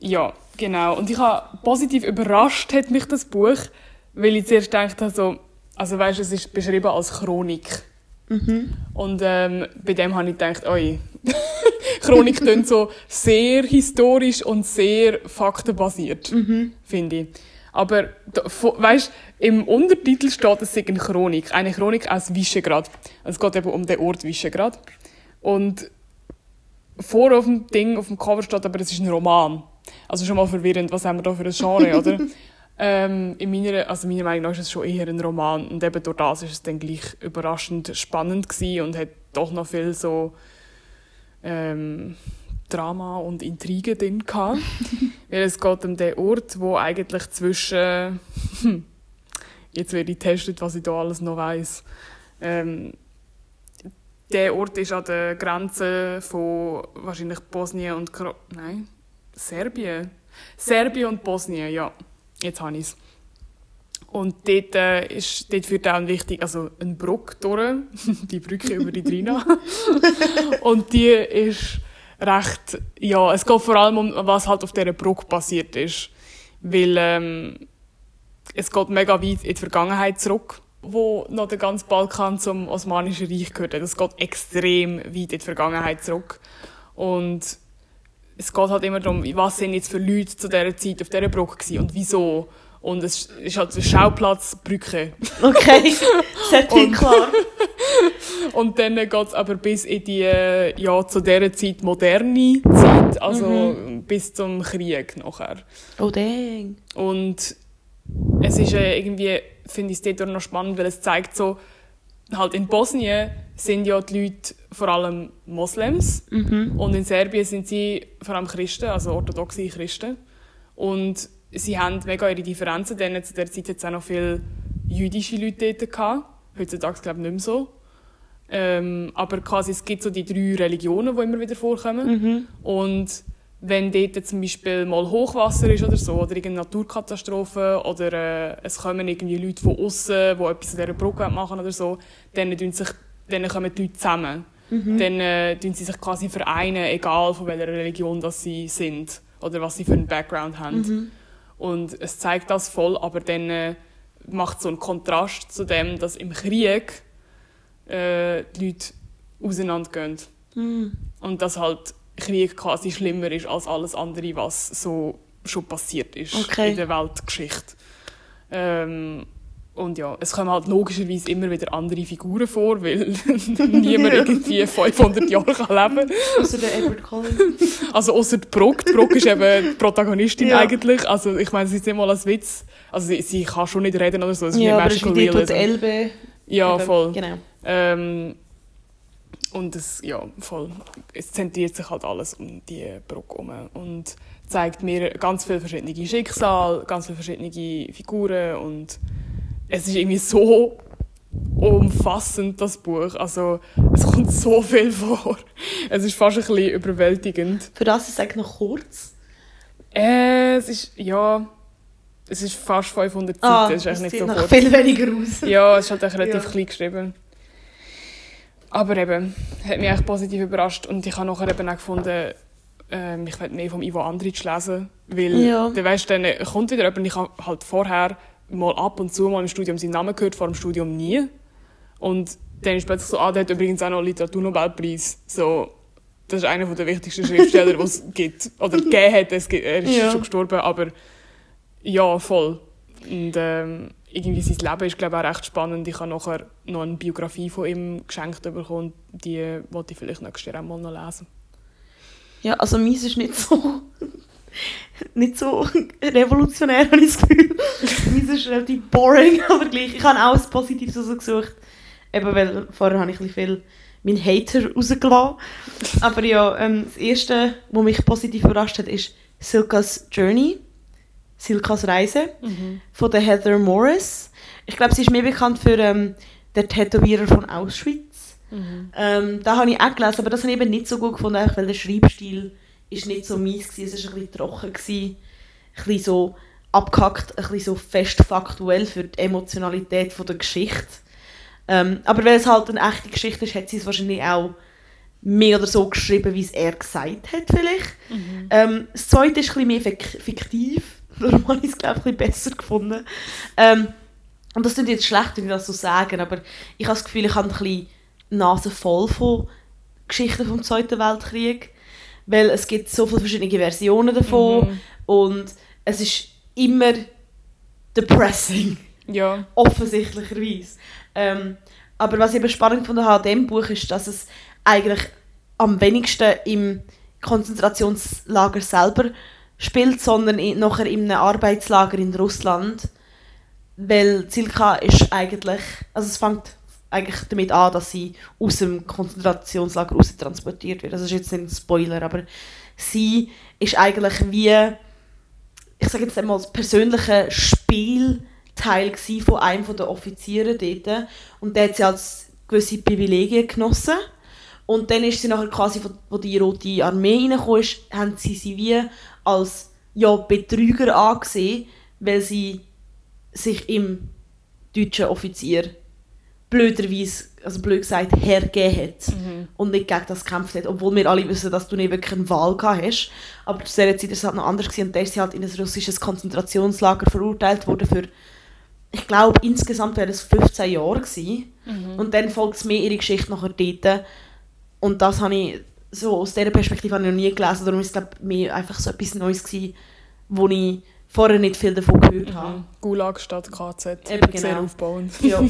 Ja, genau. Und ich habe positiv überrascht hat mich das Buch, weil ich zuerst gedacht habe, so, also weißt, es ist beschrieben als Chronik. Und ähm, bei dem habe ich gedacht, oi, Chronik klingt so sehr historisch und sehr faktenbasiert, finde ich. Aber weißt, im Untertitel steht, es sei eine Chronik, eine Chronik aus Visegrad. Also es geht eben um den Ort Visegrad. Und vor auf dem Ding, auf dem Cover steht, aber es ist ein Roman. Also schon mal verwirrend, was haben wir da für ein Genre, oder? ähm, in meiner, also meiner Meinung nach ist es schon eher ein Roman und eben durch das ist es dann gleich überraschend spannend gewesen und hat doch noch viel so ähm, Drama und Intrigen drin gehabt. Weil es geht um den Ort, wo eigentlich zwischen jetzt werde ich getestet, was ich da alles noch weiß. Ähm, der Ort ist an der Grenze von wahrscheinlich Bosnien und Kro nein Serbien Serbien und Bosnien ja jetzt habe ich es und dort, äh, ist, dort führt auch ein wichtig, also ein Bruck durch, die Brücke über die Drina. und die ist recht, ja, es geht vor allem um, was halt auf dieser Brücke passiert ist. Weil ähm, es geht mega weit in die Vergangenheit zurück, wo noch der ganze Balkan zum Osmanischen Reich gehört. Es geht extrem weit in die Vergangenheit zurück. Und es geht halt immer darum, was sind jetzt für Leute zu dieser Zeit auf dieser Brücke gewesen und wieso. Und es ist halt ein Schauplatz Brücke. Okay. Setting Und- klar. Und dann geht es aber bis in die, äh, ja, zu dieser Zeit moderne Zeit, also bis zum Krieg nachher. Oh dang. Und es ist äh, irgendwie, finde ich es dort noch spannend, weil es zeigt so, halt in Bosnien sind ja die Leute vor allem Moslems und in Serbien sind sie vor allem Christen, also orthodoxe Christen. Und sie haben mega ihre Differenzen, denn zu der Zeit es auch noch viele jüdische Leute dort gehabt. Heutzutage glaube ich nicht mehr so. Ähm, aber quasi, es gibt so die drei Religionen, die immer wieder vorkommen. Und wenn dort zum Beispiel mal Hochwasser ist oder so, oder irgendeine Naturkatastrophe, oder äh, es kommen irgendwie Leute von außen, die etwas an dieser Brücke machen oder so, dann, sich, dann kommen die Leute zusammen. Dann äh, tun sie sich quasi vereinen, egal von welcher Religion das sie sind oder was sie für einen Background haben. Und es zeigt das voll, aber dann äh, macht so einen Kontrast zu dem, dass im Krieg äh, die Leute auseinandergehen. Und dass halt Krieg quasi schlimmer ist als alles andere, was so schon passiert ist Okay. in der Weltgeschichte. Ähm, und ja, es kommen halt logischerweise immer wieder andere Figuren vor, weil niemand irgendwie 500 Jahre kann leben Außer der Edward Cullen. Also außer die Brooke. Die Brooke ist eben die Protagonistin Ja. eigentlich. Also ich meine, sie ist nicht mal als Witz. Also sie, sie kann schon nicht reden oder so. Es ist Ja, ist Magical die Realism. Elbe... Ja, voll. Genau. Ähm, Und es, ja, voll, es zentriert sich halt alles um die Brücke herum und zeigt mir ganz viele verschiedene Schicksale, ganz viele verschiedene Figuren und es ist irgendwie so umfassend, das Buch. Also, es kommt so viel vor. Es ist fast ein bisschen überwältigend. Für das ist es eigentlich noch kurz. Äh, es ist, ja, es ist fast 500 Seiten, Ah, es ist eigentlich nicht so noch kurz. viel weniger aus. Ja, es ist halt relativ Ja. klein geschrieben. Aber eben, hat mich echt positiv überrascht und ich habe nachher eben auch gefunden, ähm, ich werde mehr vom Ivo Andrić lesen, weil Ja. dann weisst du, dann kommt wieder jemand, ich habe halt vorher mal ab und zu mal im Studium seinen Namen gehört, vor dem Studium nie. Und dann ist plötzlich so, ah, der hat übrigens auch noch einen Literaturnobelpreis. So, das ist einer der wichtigsten Schriftsteller, die es gibt. Oder gegeben hat, es gibt, er ist Ja. schon gestorben, aber ja, voll. Und ähm, irgendwie sein Leben ist, glaube ich, auch recht spannend. Ich habe nachher noch eine Biografie von ihm geschenkt bekommen. Die wollte ich vielleicht nächstes Jahr auch mal noch lesen. Ja, also meins ist nicht so... nicht so revolutionär, habe ich das Gefühl. meins ist relativ boring, aber gleich. Ich habe auch ein Positives rausgesucht. Eben, weil vorher habe ich ein bisschen viel meinen Hater rausgelassen. Aber ja, ähm, das Erste, was mich positiv überrascht hat, ist Silkas Journey. Silkas Reise. Von der Heather Morris. Ich glaube, sie ist mehr bekannt für ähm, den Tätowierer von Auschwitz. Ähm, da habe ich auch gelesen, aber das habe ich eben nicht so gut gefunden, einfach weil der Schreibstil ist nicht so mies war. Es war ein bisschen trocken, gewesen, ein bisschen so abgehackt, ein bisschen so fest faktuell für die Emotionalität von der Geschichte. Ähm, aber weil es halt eine echte Geschichte ist, hat sie es wahrscheinlich auch mehr oder so geschrieben, wie es er gesagt hat vielleicht. Ähm, das zweite ist ein bisschen mehr fik- fiktiv, darum habe ich es glaube ich ein bisschen besser gefunden. Ähm, und das klingt jetzt schlecht, wenn ich das so sagen, aber ich habe das Gefühl, ich habe ein bisschen Nase voll von Geschichten vom Zweiten Weltkrieg, weil es gibt so viele verschiedene Versionen davon und es ist immer depressing, Ja, offensichtlicherweise. Ähm, aber was ich eben spannend gefunden habe an diesem Buch ist, dass es eigentlich am wenigsten im Konzentrationslager selber spielt, sondern in, nachher in einem Arbeitslager in Russland. Weil Zilka ist eigentlich, also es fängt eigentlich damit an, dass sie aus dem Konzentrationslager raus transportiert wird. Das ist jetzt nicht ein Spoiler, aber sie ist eigentlich wie, ich sage jetzt einmal, das persönliche Spielteil von einem der Offiziere dort. Und der hat sie als gewisse Privilegien genossen. Und dann ist sie nachher quasi, wo die Rote Armee reingekommen ist, haben sie sie wie als ja, Betrüger angesehen, weil sie sich im deutschen Offizier blöderweise, also blöd gesagt, hergegeben hat und nicht gegen das gekämpft hat. Obwohl wir alle wissen, dass du nicht wirklich eine Wahl gehabt hast. Aber zu dieser Zeit war es halt noch anders gewesen. und da ist sie halt in ein russisches Konzentrationslager verurteilt worden für, ich glaube, insgesamt wären es 15 Jahre gewesen. Und dann folgt es mir ihre Geschichte nachher dort. Und das habe ich, so aus dieser Perspektive habe ich noch nie gelesen. Darum ist es, glaube mir einfach so etwas Neues gewesen, wo ich vorher nicht viel davon gehört habe. Mhm. Gulag statt KZ. Eben, Sehr genau. aufbauend. Ja.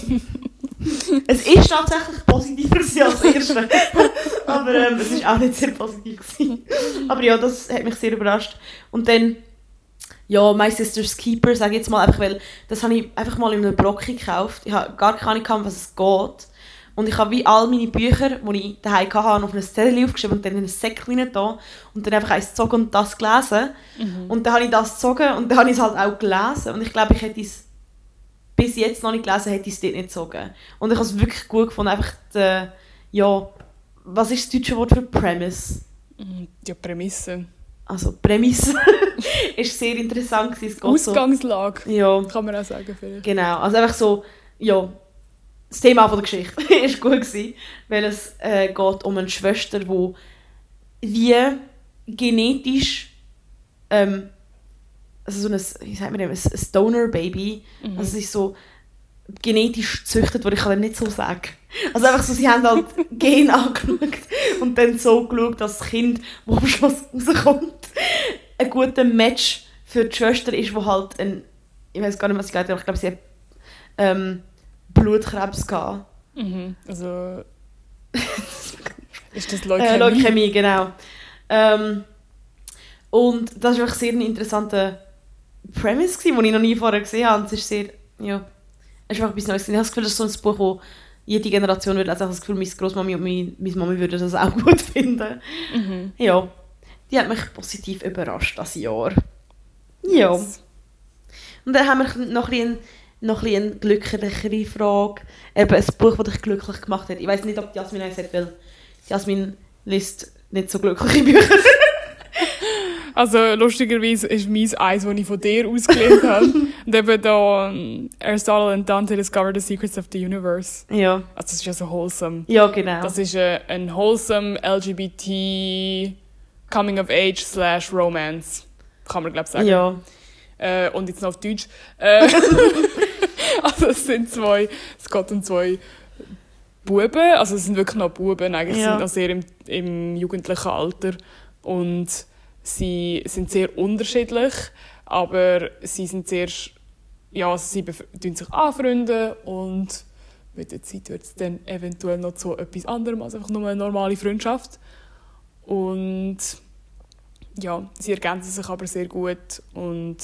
es ist tatsächlich positiver als das erste. Aber ähm, es ist auch nicht sehr positiv. Gewesen. Aber ja, das hat mich sehr überrascht. Und dann, ja, My Sister's Keeper, sage ich jetzt mal, einfach, weil das habe ich einfach mal in einem Brocki gekauft. Ich habe gar keine Ahnung, was es geht. Und ich habe wie all meine Bücher, die ich daheim hatte, auf ein Zettel aufgeschrieben und dann in ein Säckchen da und dann einfach eins gezogen und das gelesen. Und dann habe ich das gezogen und dann habe ich es halt auch gelesen. Und ich glaube, ich hätte es bis jetzt noch nicht gelesen, hätte ich es dort nicht gezogen. Und ich habe es wirklich gut gefunden. Einfach, die, ja, was ist das deutsche Wort für Premise? Mhm. Ja, Prämisse. Also, Prämisse ist sehr interessant. gewesen. Es geht so, Ausgangslage, ja, kann man auch sagen. Vielleicht. genau. Also einfach so, ja, das Thema von der Geschichte ist gut gewesen, weil es äh, geht um eine Schwester, die wie genetisch ähm, also so ein, wie sagt man dem, ein ein Stoner-Baby, also es ist so genetisch gezüchtet, was ich kann nicht so sagen. Also einfach so, sie haben halt Gen angeschaut und dann so geschaut, dass das Kind, das am Schluss rauskommt, ein guter Match für die Schwester ist, wo halt ein, ich weiß gar nicht, was sie gesagt hat, aber ich glaube, sie hat ähm, Blutkrebs gehabt. Mhm. Also. ist das Äh, Leukämie? Leukämie, genau. Ähm, und das war wirklich sehr ein interessanter Premise, gewesen, den ich noch nie vorher gesehen habe. Und es ist sehr, ja, es ist einfach etwas Neues. Ich habe das Gefühl, das ist so ein Buch, das jede Generation würde also das Gefühl, meine Großmami und meine, meine Mami würden das auch gut finden. Mhm. Ja, die hat mich positiv überrascht das Jahr. Ja. Und dann haben wir noch ein bisschen, noch ein eine glücklichere Frage. Eben ein Buch, das dich glücklich gemacht hat. Ich weiß nicht, ob Jasmin eins hat, weil Jasmin liest nicht so glückliche Bücher. Also lustigerweise ist meins eins, das ich von dir ausgelehnt habe. Und eben da um, Aristotle and Dante discover the secrets of the universe. ja. Also das ist ja so wholesome. Ja, genau. Das ist äh, ein wholesome LGBT Coming of Age slash Romance. Kann man glaube ich sagen. ja. Äh, und jetzt noch auf Deutsch. Äh, also es sind zwei, es geht um zwei Buben, also es sind wirklich noch Buben, eigentlich Ja. sind noch sehr im, im jugendlichen Alter. Und sie sind sehr unterschiedlich, aber sie sind sehr, ja, also sie tun sich anfreunden und mit der Zeit wird es dann eventuell noch zu etwas anderem als einfach nur eine normale Freundschaft. Und ja, sie ergänzen sich aber sehr gut und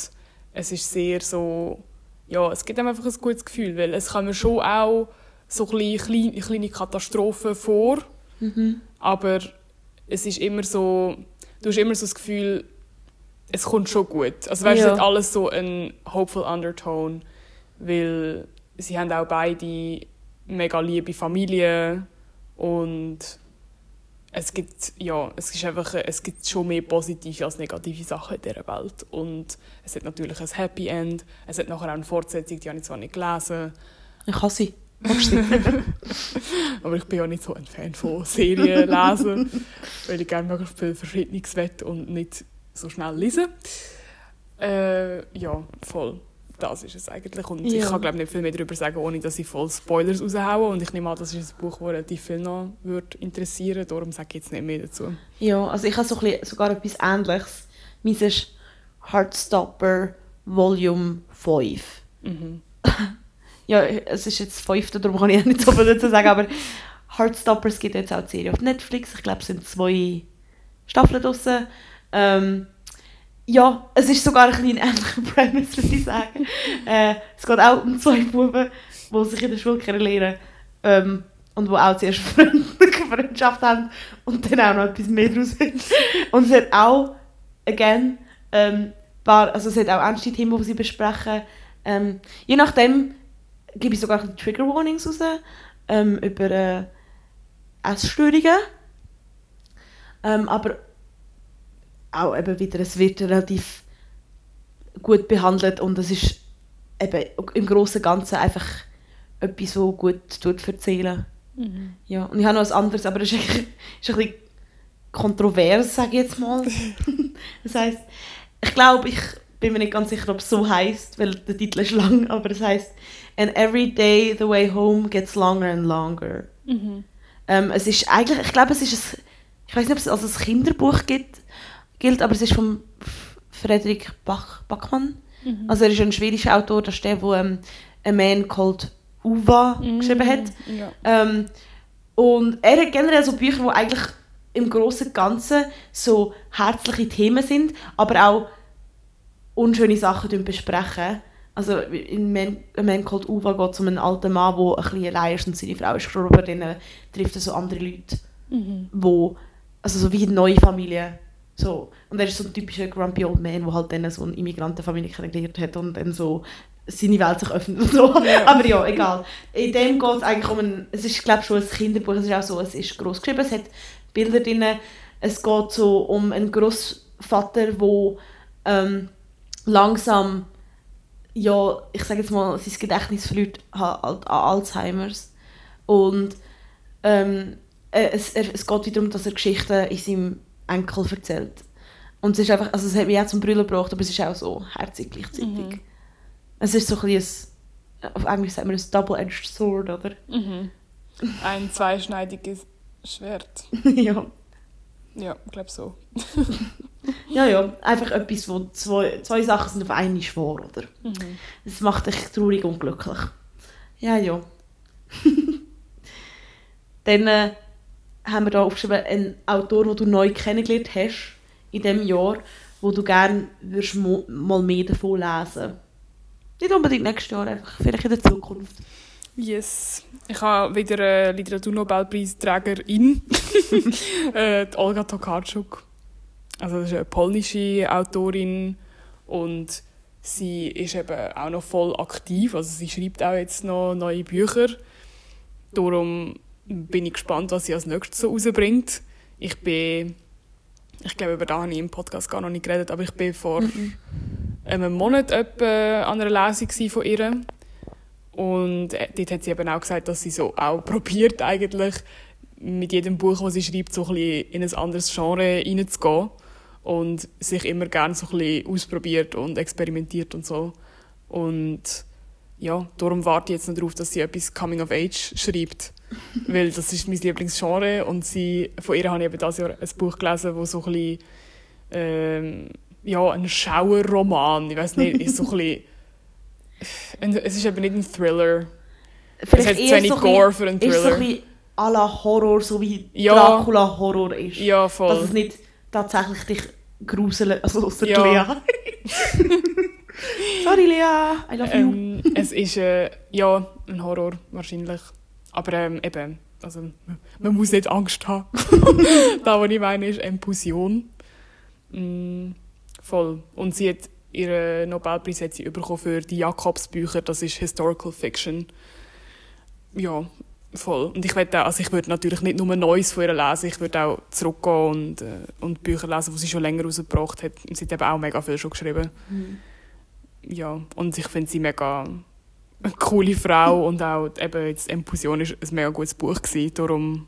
es ist sehr so, ja, es gibt einem einfach ein gutes Gefühl, weil es kommen schon auch so kleine, kleine, Katastrophen vor, Mhm. aber es ist immer so, du hast immer so das Gefühl, es kommt schon gut. Also weißt, Ja. es hat alles so einen hopeful Undertone, weil sie haben auch beide mega liebe Familien und es gibt, ja, es ist einfach, es gibt schon mehr positive als negative Sachen in dieser Welt und es hat natürlich ein Happy End, es hat nachher auch eine Fortsetzung, die habe ich zwar nicht gelesen, Ich kann sie. Aber ich bin ja nicht so ein Fan von Serien lesen, weil ich gerne möglichst viel Verschiedenes will und nicht so schnell lesen. Äh, ja, voll. Das ist es eigentlich. Und ich Ja. kann glaube nicht viel mehr darüber sagen, ohne dass ich voll Spoilers raushaue. Und ich nehme an, das ist ein Buch, das relativ viel noch würde interessieren Darum sage ich jetzt nicht mehr dazu. Ja, also ich habe so ein bisschen, sogar etwas Ähnliches. Meins ist Heartstopper Volume 5. Mhm. Ja, es ist jetzt das fünfte, darum kann ich auch nicht so viel dazu sagen, aber Heartstoppers gibt jetzt auch die Serie auf Netflix. Ich glaube, es sind zwei Staffeln draussen. Ähm, ja, es ist sogar ein bisschen ein ähnlicher Premise, würde ich sagen. Äh, es geht auch um zwei Buben, die sich in der Schule kennenlernen ähm, und die auch zuerst Freund Freundschaft haben und dann auch noch etwas mehr daraus wird. Und es hat auch, again, ähm, paar, also es hat auch ernste Themen, die sie besprechen. Ähm, je nachdem gebe ich sogar Trigger Warnings raus ähm, über äh, Essstörungen. Ähm, aber auch eben wieder, es wird relativ gut behandelt und es ist eben im Großen und Ganzen einfach etwas, so gut tut erzählen. Mhm. Ja, und ich habe noch was anderes, aber es ist, ist ein bisschen kontrovers, sage ich jetzt mal. das heisst, ich glaube, ich bin mir nicht ganz sicher, ob es so heisst, weil der Titel ist lang, aber es heisst And every day the way home gets longer and longer. Mhm. Ähm, es ist eigentlich, ich glaube, es ist ein, ich weiß nicht, ob es als ein Kinderbuch gibt, gilt, aber es ist von Frederik Bach, Bachmann. Mhm. Also er ist ein schwedischer Autor, das ist der, der ähm, A Man Called Uva geschrieben hat. Ja. Ähm, und er hat generell so Bücher, die eigentlich im Großen und Ganzen so herzliche Themen sind, aber auch unschöne Sachen besprechen. Also in Man, A Man Called Uva geht es um einen alten Mann, der ein bisschen allein ist und seine Frau ist gestorben, aber dann äh, trifft er so andere Leute, Mhm. wo, also so wie eine neue Familie. So. Und er ist so ein typischer Grumpy Old Man, der halt dann so eine Immigrantenfamilie kennengelernt hat und dann so seine Welt sich öffnet und so. Ja. Aber ja, egal. In dem geht es eigentlich um ein, es ist glaube schon ein Kinderbuch, es ist auch so, es ist gross geschrieben, es hat Bilder drin, es geht so um einen Großvater, der ähm, langsam, ja, ich sage jetzt mal, sein Gedächtnis verliert ha- halt an Alzheimers. Und ähm, äh, es, er, es geht wieder darum, dass er Geschichten in seinem Enkel erzählt. Und es ist einfach, also es hat mich auch zum Brüllen gebracht, aber es ist auch so herzig gleichzeitig. Mhm. Es ist so ein bisschen, ein, auf Englisch sagt man ein Double-Edged Sword, oder? Mhm. Ein zweischneidiges Schwert. ja. Ja, ich glaube so. ja, ja, einfach etwas, wo zwei, zwei Sachen sind auf einmal schwor, oder? Mhm. Das macht dich traurig und glücklich. Ja, ja. Dann äh, haben wir da aufgeschrieben, einen Autor, den du neu kennengelernt hast in diesem Jahr, wo du gerne mal mehr davon lesen Nicht unbedingt nächstes Jahr, einfach vielleicht in der Zukunft. Yes. Ich habe wieder einen Literaturnobelpreisträgerin, äh, Olga Tokarczuk. Also das ist eine polnische Autorin und sie ist eben auch noch voll aktiv. Also sie schreibt auch jetzt noch neue Bücher. Darum bin ich gespannt, was sie als nächstes so rausbringt. Ich bin, ich glaube, über das habe ich im Podcast gar noch nicht geredet, aber ich bin vor Mhm. einem Monat etwa an einer Lesung von ihr. Und äh, dort hat sie eben auch gesagt, dass sie so auch probiert eigentlich mit jedem Buch, das sie schreibt, so ein bisschen in ein anderes Genre reinzugehen und sich immer gerne so ein bisschen ausprobiert und experimentiert und so. Und ja, darum warte ich jetzt noch darauf, dass sie etwas Coming of Age schreibt, weil das ist mein Lieblingsgenre und sie, von ihr habe ich eben dieses Jahr ein Buch gelesen, wo so ein bisschen ähm, ja, ein Schauerroman, ich weiß nicht, ist so ein bisschen ein- es ist eben nicht ein Thriller. Es hat zu wenig Gore für einen Ist so ein Thriller. bisschen à la Horror, so wie Ja. Dracula Horror ist. Ja, Dass voll. es nicht tatsächlich dich gruselt, also außer Ja. Lea. Sorry Lea, I love you. Ähm, es ist äh, ja ein Horror wahrscheinlich. Aber ähm, eben, also man muss nicht Angst haben. da, was ich meine, ist Impulsion. Mm, voll. Und sie hat ihren Nobelpreis hat sie bekommen für die Jakobsbücher, das ist Historical Fiction. Ja, voll. Und ich würde also ich würde natürlich nicht nur Neues von ihr lesen, ich würde auch zurückgehen und, äh, und Bücher lesen, die sie schon länger rausgebracht hat. Sie hat eben auch mega viel schon geschrieben. Ja, und ich finde sie mega eine coole Frau und auch eben jetzt Impulsion ist ein mega gutes Buch gewesen, darum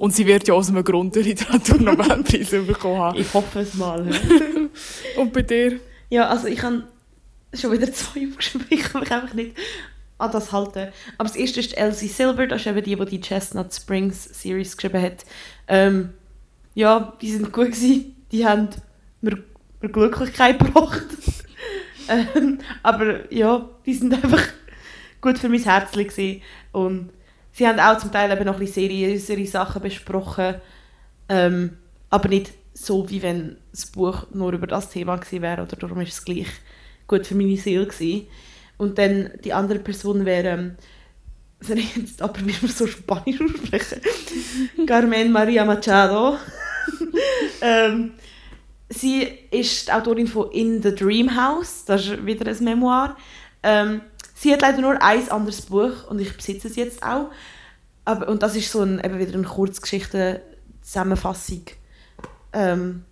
und sie wird ja aus einem Grund den Literaturnobelpreis bekommen haben. Ich hoffe es mal. Und bei dir? Ja, also ich habe schon wieder zwei aufgeschrieben, ich kann mich einfach nicht an das halten. Aber das erste ist Elsie Silver, das ist eben die, die die Chestnut Springs Series geschrieben hat. Ähm, ja, die sind gut gewesen. Die haben mir, mir Glücklichkeit gebracht. ähm, aber ja, die sind einfach gut für mein Herz gewesen. Und sie haben auch zum Teil eben noch ein bisschen seriösere Sachen besprochen. Ähm, aber nicht so, wie wenn das Buch nur über das Thema gewesen wäre. Oder darum ist es gleich gut für meine Seele gewesen. Und dann die andere Person wäre, ähm, jetzt aber wie man so Spanisch aussprechen? Carmen Maria Machado. ähm, sie ist die Autorin von In the Dream House. Das ist wieder ein Memoir. Ähm, sie hat leider nur ein anderes Buch und ich besitze es jetzt auch. Aber, und das ist so ein, eben wieder eine Kurzgeschichte-Zusammenfassung. Ähm,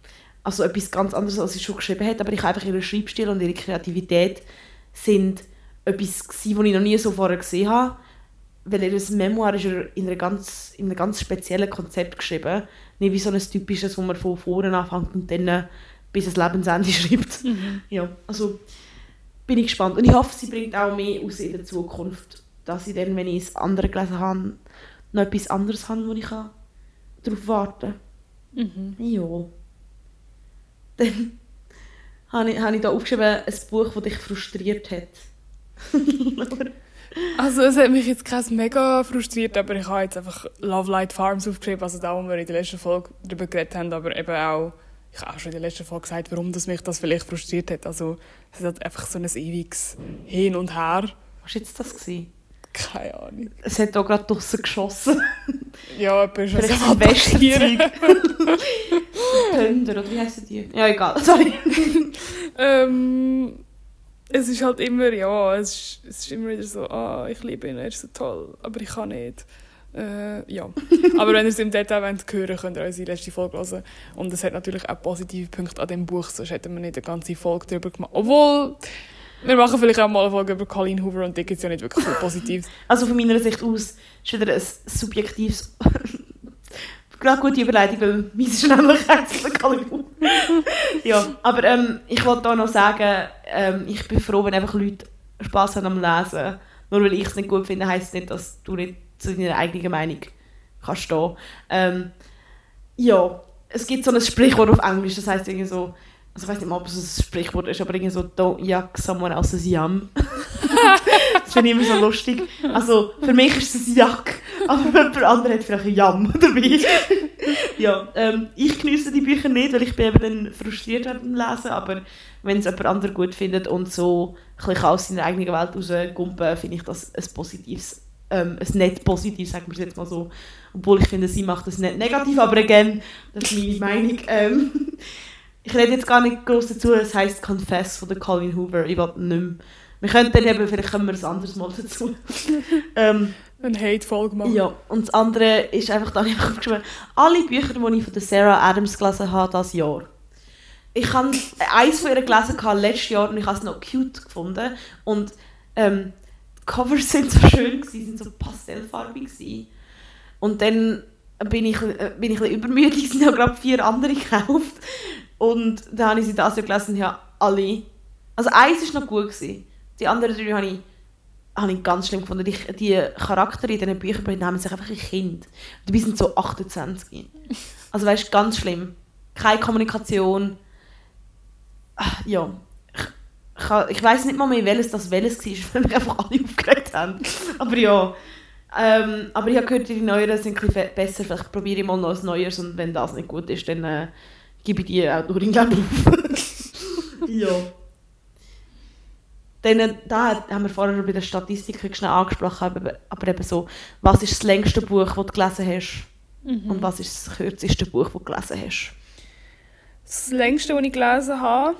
also etwas ganz anderes, als sie schon geschrieben hat. Aber ich habe einfach ihren Schreibstil und ihre Kreativität sind etwas gewesen, was ich noch nie so vorher gesehen habe. Weil ihr Memoir ist in, einer ganz, in einem ganz speziellen Konzept geschrieben. Nicht wie so ein typisches, wo man von vorne anfängt und dann äh, bis ans Lebensende schreibt. Ja, also bin ich gespannt. Und ich hoffe, sie bringt auch mehr aus in der Zukunft. Dass ich dann, wenn ich es andere gelesen habe, noch etwas anderes habe, wo ich darauf warten kann. Ja. Dann habe ich, habe ich da aufgeschrieben, ein Buch, das dich frustriert hat. Also es hat mich jetzt krass mega frustriert, aber ich habe jetzt einfach Love Light Farms aufgeschrieben, also da, wo wir in der letzten Folge darüber geredet haben, aber eben auch, ich habe auch schon in der letzten Folge gesagt, warum das mich das vielleicht frustriert hat. Also es hat einfach so ein ewiges Hin und Her. Was war jetzt das? Gewesen? Keine Ahnung. Es hat hier gerade draussen geschossen. Ja, jemand ist Vielleicht Silvesterzeug. Attackieren. Tönder, oder wie heissen die? Ja, egal. Sorry. ähm, es ist halt immer, ja, es ist, es ist immer wieder so, ah, ich liebe ihn, er ist so toll, aber ich kann nicht. Äh, ja. Aber wenn ihr es im Detail wollt hören könnt ihr unsere letzte Folge hören. Und es hat natürlich auch positive Punkte an dem Buch, sonst hätten wir nicht eine ganze Folge darüber gemacht. Obwohl, wir machen vielleicht auch mal eine Folge über Colleen Hoover und da gibt es ja nicht wirklich viel Positives. Also von meiner Sicht aus ist wieder ein subjektives... Gerade gute Überleitung, weil meins ist nämlich eigentlich Kalibur. ja, aber ähm, ich wollte da noch sagen, ähm, ich bin froh, wenn einfach Leute Spass haben am Lesen. Nur weil ich es nicht gut finde, heisst es nicht, dass du nicht zu deiner eigenen Meinung kannst stehen. Ähm, ja, es gibt so ein Sprichwort auf Englisch, das heisst irgendwie so, also ich weiß nicht mal, ob es ein Sprichwort ist, aber irgendwie so, don't yuck someone else's yum. das finde ich immer so lustig. Also, für mich ist es ein Yuck, aber jemand anderes hat vielleicht ein Yum dabei. ja, ähm, ich genieße die Bücher nicht, weil ich bin eben dann frustriert beim Lesen, aber wenn es jemand anderes gut findet und so ein bisschen aus seiner eigenen Welt rausgumpen, finde ich das ein positives ähm, ein nicht positiv, sagen wir es jetzt mal so. Obwohl ich finde, sie macht es nicht negativ, aber again, das ist meine Meinung. Ähm, ich rede jetzt gar nicht groß dazu, es heisst Confess von der Colin Hoover, ich will nicht mehr. Wir könnten eben, vielleicht können wir ein anderes Mal dazu. ähm, Eine Hate-Folge machen. ja, und das andere ist einfach, da habe ich aufgeschrieben, alle Bücher, die ich von der Sarah Adams gelesen habe, das Jahr. Ich habe eins von ihr gelesen letztes Jahr und ich habe es noch cute gefunden. Und ähm, Covers sind so schön, gewesen, sind so pastellfarbig. Gewesen. Und dann bin ich, äh, bin ich ein übermütig, sind habe gerade vier andere gekauft. Und dann habe ich sie das Jahr gelesen und ja, alle. Also eins war noch gut. Gewesen. Die anderen drei habe ich, habe ich ganz schlimm gefunden. Die, die Charaktere in diesen Büchern benehmen sich einfach ein Kind. Dabei sind so 28. Also weißt du, ganz schlimm. Keine Kommunikation. Ah, Ja. Ich, weiß nicht mal mehr, welches das welches war, weil mich einfach alle aufgeregt haben. Aber ja. Ähm, aber ich habe gehört, die neueren sind ein bisschen besser. Vielleicht probiere ich mal noch ein neues und wenn das nicht gut ist, dann äh, gebe ich die Autorin glaube ich auf. ja. Dann, äh, da haben wir vorher bei den Statistiken schnell angesprochen, aber, aber eben so, was ist das längste Buch, das du gelesen hast und was ist das kürzeste Buch, das du gelesen hast? Das längste, was ich gelesen habe,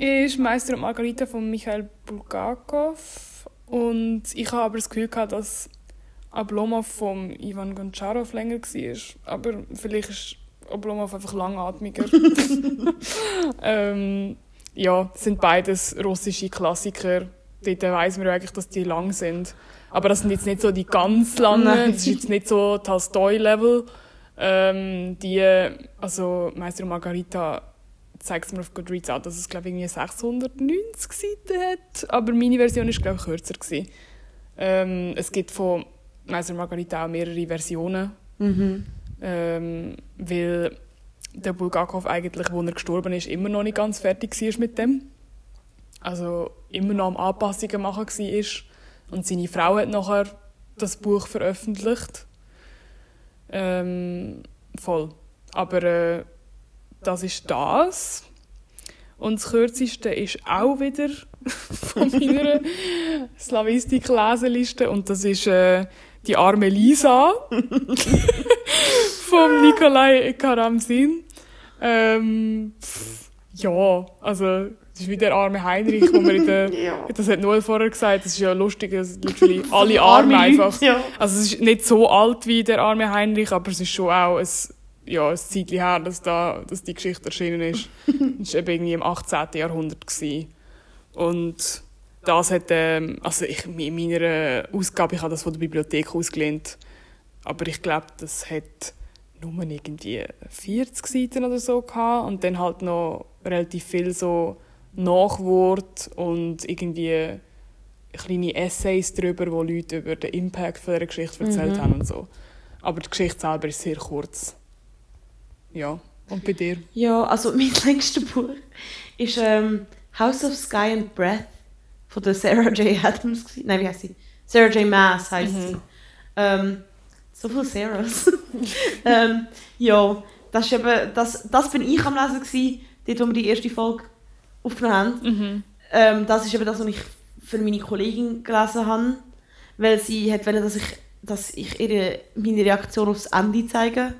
ist Meister und Margarita von Michael Bulgakov. Und ich habe aber das Gefühl gehabt, dass Oblomov von Ivan Goncharov länger war. Aber vielleicht ist Oblomov einfach langatmiger. ähm, ja, sind beides russische Klassiker. Dort weiss man ja eigentlich, dass die lang sind. Aber das sind jetzt nicht so die ganz langen. Nein. Das ist jetzt nicht so Tolstoi-Level. Ähm, die, also Meister und Margarita zeigt es mir auf Goodreads auch, dass es glaube irgendwie 690 Seiten hat, aber meine Version ist glaube ich kürzer gewesen. Ähm, es gibt von Meister Margarita auch mehrere Versionen, Mhm. ähm, weil der Bulgakov eigentlich, wo er gestorben ist, immer noch nicht ganz fertig war mit dem. Also immer noch am Anpassungen machen war. Und seine Frau hat nachher das Buch veröffentlicht. Ähm, voll. Aber äh, das ist das. Und das kürzeste ist auch wieder von meiner Slavistik-Leseliste. Und das ist äh, die arme Lisa von Nikolai Karamsin. Ähm, ja, also das ist wie der arme Heinrich, wo man in der, Ja. das hat Noel vorher gesagt, das ist ja lustig, dass literally alle Arme einfach. Ja. Also es ist nicht so alt wie der arme Heinrich, aber es ist schon auch ein, ja, ein Zeitchen her, dass, da, dass die Geschichte erschienen ist. das war eben irgendwie im 18. Jahrhundert. Gewesen. Und das hat, ähm, also ich, in meiner Ausgabe, ich habe das von der Bibliothek ausgelehnt, aber ich glaube, das hat nur irgendwie 40 Seiten oder so gehabt und dann halt noch relativ viel so Nachwort und irgendwie kleine Essays darüber, wo Leute über den Impact von dieser Geschichte erzählt Mhm. haben und so. Aber die Geschichte selber ist sehr kurz. Ja. Und bei dir? Ja, also mein längstes Buch ist ähm, House of Sky and Breath von der Sarah J. Adams. Nein, wie heißt sie? Sarah J. Maas heißt Mhm. sie. Ähm, so viele Sarahs. ähm, ja, das, ist eben, das, das bin ich am Lesen, gewesen, dort, wo wir die erste Folge aufgenommen haben. Mhm. Ähm, das ist eben das, was ich für meine Kollegin gelesen habe, weil sie hat wollte, dass ich, dass ich ihre, meine Reaktion aufs Ende zeige.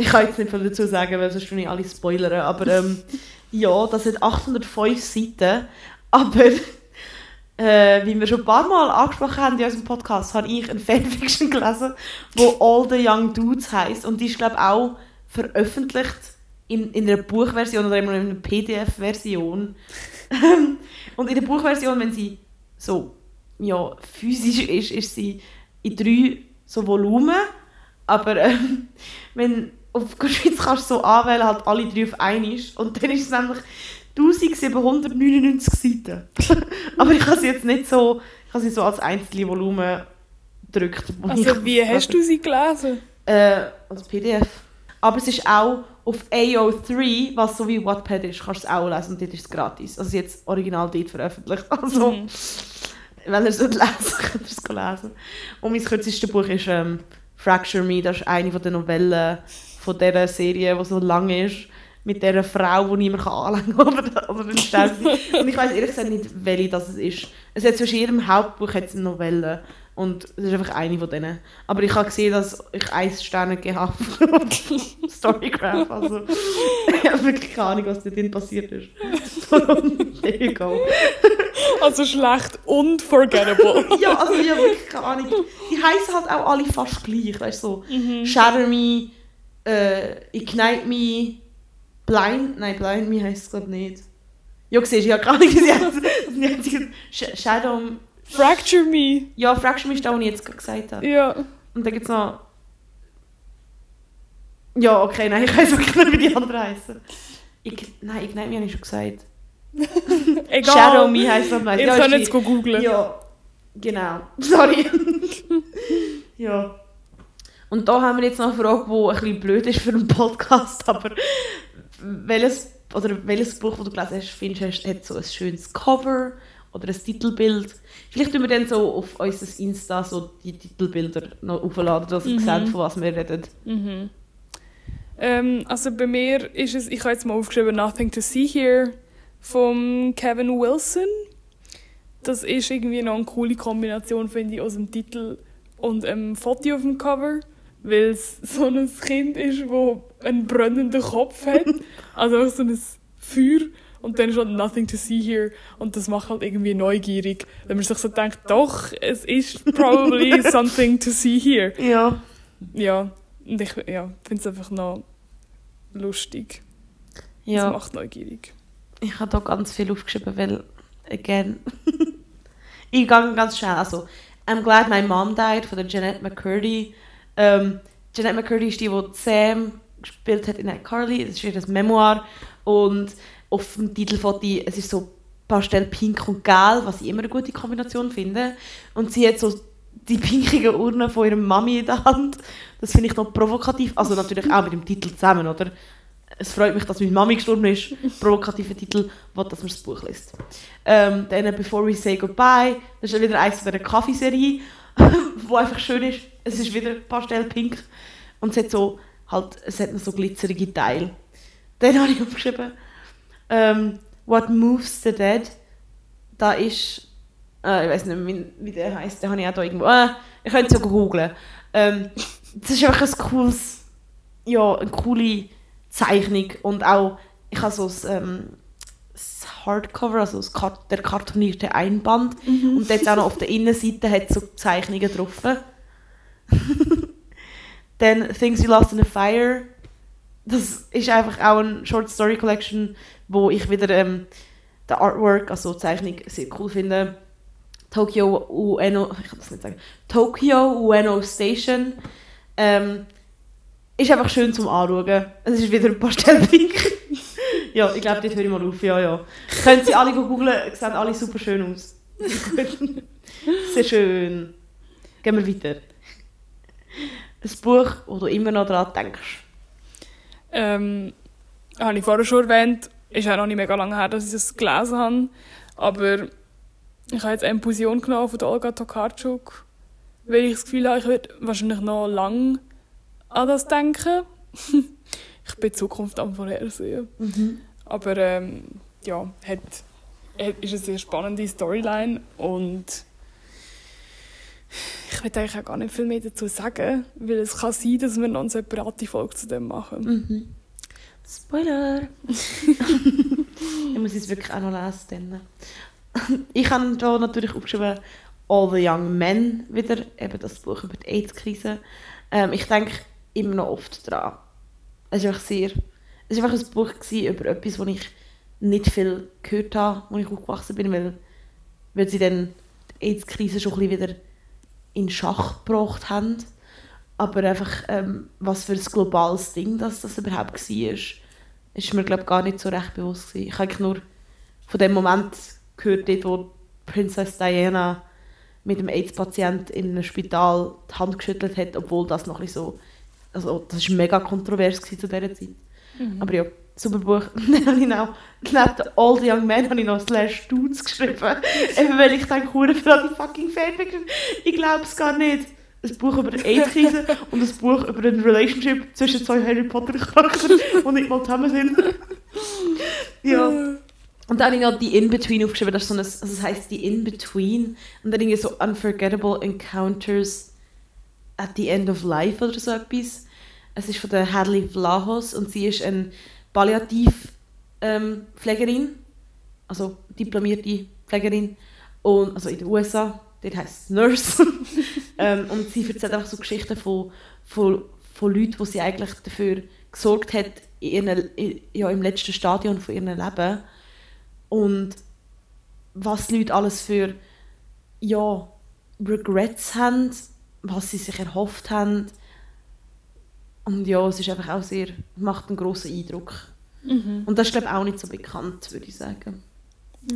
Ich kann jetzt nicht viel dazu sagen, weil sonst schon nicht alle spoilern, aber ähm, ja, das hat 805 Seiten, aber äh, wie wir schon ein paar Mal angesprochen haben in unserem Podcast, habe ich eine Fanfiction gelesen, wo All the Young Dudes heisst und die ist glaube ich auch veröffentlicht in, in einer Buchversion oder immer in einer PDF-Version. und in der Buchversion, wenn sie so ja, physisch ist, ist sie in drei so Volumen, aber ähm, wenn auf Goodreads kannst du so anwählen, halt alle drei auf einmal und dann ist es nämlich 1799 Seiten. aber ich habe sie jetzt nicht so, ich habe sie so als einzelne Volumen gedrückt. Also wie hast du sie gelesen? äh, als PDF. Aber es ist auch auf AO3, was so wie Wattpad ist, kannst du es auch lesen und dort ist es gratis. Also jetzt original dort veröffentlicht. Also, Mhm. wenn ihr es nicht lesen könnt ihr es lesen. Und mein kürzestes Buch ist ähm, Fracture Me, das ist eine von der Novellen von dieser Serie, die so lang ist. Mit dieser Frau, die niemand kann anlängen kann, oder. Und ich weiß ehrlich gesagt nicht, welche das es ist. Es hat zwischen jedem Hauptbuch hat es eine Novelle. Und das ist einfach eine von denen. Aber ich habe gesehen, dass ich eins Sterne gegeben habe Storygraph. Also, ich habe wirklich keine Ahnung, was da drin passiert ist. There you go. Also schlecht und forgettable. ja, also ich habe wirklich keine Ahnung. Die heißen halt auch alle fast gleich, weißt du? So. Shatter Me, äh, Ignite Me, Blind, nein, Blind Me heisst es gerade nicht. Ja, siehst ich habe gar nicht gesehen. Shadow, Fracture me. ja, fragst du mich da, was ich jetzt gerade gesagt habe. Ja. Und dann gibt es noch... Ja, okay, nein, ich weiß wirklich nicht, wie die anderen heißen. Ich, nein, Ignite Me habe ich schon gesagt. Egal. Shadow Me heisst das Ihr ja, könnt ist jetzt googlen. Ja, genau. Sorry. ja. Und da haben wir jetzt noch eine Frage, die ein bisschen blöd ist für einen Podcast, aber welches, oder welches Buch, das du gelesen hast, findest du, hat so ein schönes Cover oder ein Titelbild? Vielleicht tun wir dann so auf unser Insta so die Titelbilder noch aufladen, dass ihr Mhm. seht, von was wir reden. Mhm. Ähm, also bei mir ist es, ich habe jetzt mal aufgeschrieben, Nothing to See Here von Kevin Wilson. Das ist irgendwie noch eine coole Kombination, finde ich, aus dem Titel und einem Foto auf dem Cover, weil es so ein Kind ist, das einen brennenden Kopf hat, also auch so ein Feuer und dann schon Nothing to See Here und das macht halt irgendwie neugierig, wenn man sich so denkt, doch, es ist probably something to see here. Ja. Ja, und ich ja, finde es einfach noch lustig. Es Ja. macht neugierig. Ich habe da ganz viel aufgeschrieben, weil, again, ich gehe ganz schnell. Also, I'm Glad My Mom Died von der Jeanette McCurdy. Ähm, Jeanette McCurdy ist die, die Sam gespielt hat in iCarly. Das ist ihr Memoir. Und auf dem Titelfoto, es ist so Pastell pink und gelb, was ich immer eine gute Kombination finde. Und sie hat so die pinkigen Urne von ihrer Mami in der Hand. Das finde ich noch provokativ. Also natürlich auch mit dem Titel zusammen, oder? Es freut mich, dass meine Mami gestorben ist. Provokativer Titel, will, dass man das Buch liest. Ähm, dann «Before We Say Goodbye», das ist wieder eins von dieser Kaffeeserie, wo einfach schön ist. Es ist wieder pastellpink und es hat so, halt, es hat noch so glitzerige Teile. Dann habe ich aufgeschrieben, ähm, «What Moves the Dead», da ist, äh, ich weiß nicht, wie, wie der heißt, den habe ich auch da irgendwo, äh, ich könnte es sogar googlen. Ähm, das ist einfach ein cooles, ja, eine coole Zeichnung und auch, ich habe so das, ähm, das Hardcover, also das Kart der kartonierte Einband und jetzt auch noch auf der Innenseite hat es so Zeichnungen drauf. Dann Things You Lost in a Fire, das ist einfach auch eine Short Story Collection, wo ich wieder ähm, den Artwork, also die Zeichnung, sehr cool finde. Tokyo Ueno, ich kann das nicht sagen, Tokyo Ueno Station. Ähm, ist einfach schön zum Anschauen. Es ist wieder ein Pastellpink. Ja, ich glaube, dort höre ich mal auf. Ja, ja. Können Sie alle googeln, sehen alle super schön aus. Sehr schön. Gehen wir weiter. Ein Buch, wo du immer noch daran denkst. Ähm, habe ich vorher schon erwähnt, ist auch noch nicht mega lange her, dass ich es gelesen habe. Aber ich habe jetzt eine Fusion genommen von Olga Tokarczuk, weil ich das Gefühl habe, ich werde wahrscheinlich noch lange an das denken. ich bin die Zukunft am vorhersehen. Aber ähm, ja, hat, hat, ist eine sehr spannende Storyline und ich will eigentlich auch gar nicht viel mehr dazu sagen, weil es kann sein, dass wir noch eine separate Folge zu dem machen. Mhm. Spoiler! ich muss es wirklich auch noch lesen. Dann. Ich habe da natürlich aufgeschrieben All the Young Men wieder, eben das Buch über die AIDS-Krise. Ähm, ich denke immer noch oft dran. Es ist einfach sehr... Es war einfach ein Buch über etwas, wo ich nicht viel gehört habe, als ich aufgewachsen bin, weil, weil sie dann die AIDS-Krise schon ein wieder in Schach gebracht haben. Aber einfach, ähm, was für ein globales Ding das, das überhaupt war, ist mir, glaube gar nicht so recht bewusst gewesen. Ich habe nur von dem Moment gehört, dort, wo Princess Diana mit dem AIDS-Patient in einem Spital die Hand geschüttelt hat, obwohl das noch ein so... Also, das war mega kontrovers zu dieser Zeit. Aber ja, super Buch. Dann habe ich noch, neben the Young Men, habe ich noch Slash Dudes geschrieben. Eben weil ich denke, hure für all die fucking Fanfiction. Ich glaube es gar nicht. Ein Buch über die AIDS-Krise und ein Buch über eine Relationship zwischen zwei Harry Potter-Charakteren, die nicht mal zusammen sind. ja. Und dann habe ich noch die In-Between aufgeschrieben, das, ist so ein, also das heisst die In-Between. Und dann irgendwie so Unforgettable Encounters at the End of Life oder so etwas. Es ist von der Hadley Vlahos und sie ist eine Palliativpflegerin, ähm, also diplomierte Pflegerin, und, also in den USA, dort heisst es Nurse. ähm, und sie erzählt einfach so Geschichten von, von, von Leuten, die sie eigentlich dafür gesorgt hat, in ihren, ja, im letzten Stadion von ihrem Leben und was die Leute alles für ja, Regrets haben, was sie sich erhofft haben. Und ja, es ist einfach auch sehr, macht einen grossen Eindruck. Mhm. Und das ist, glaube ich, auch nicht so bekannt, würde ich sagen.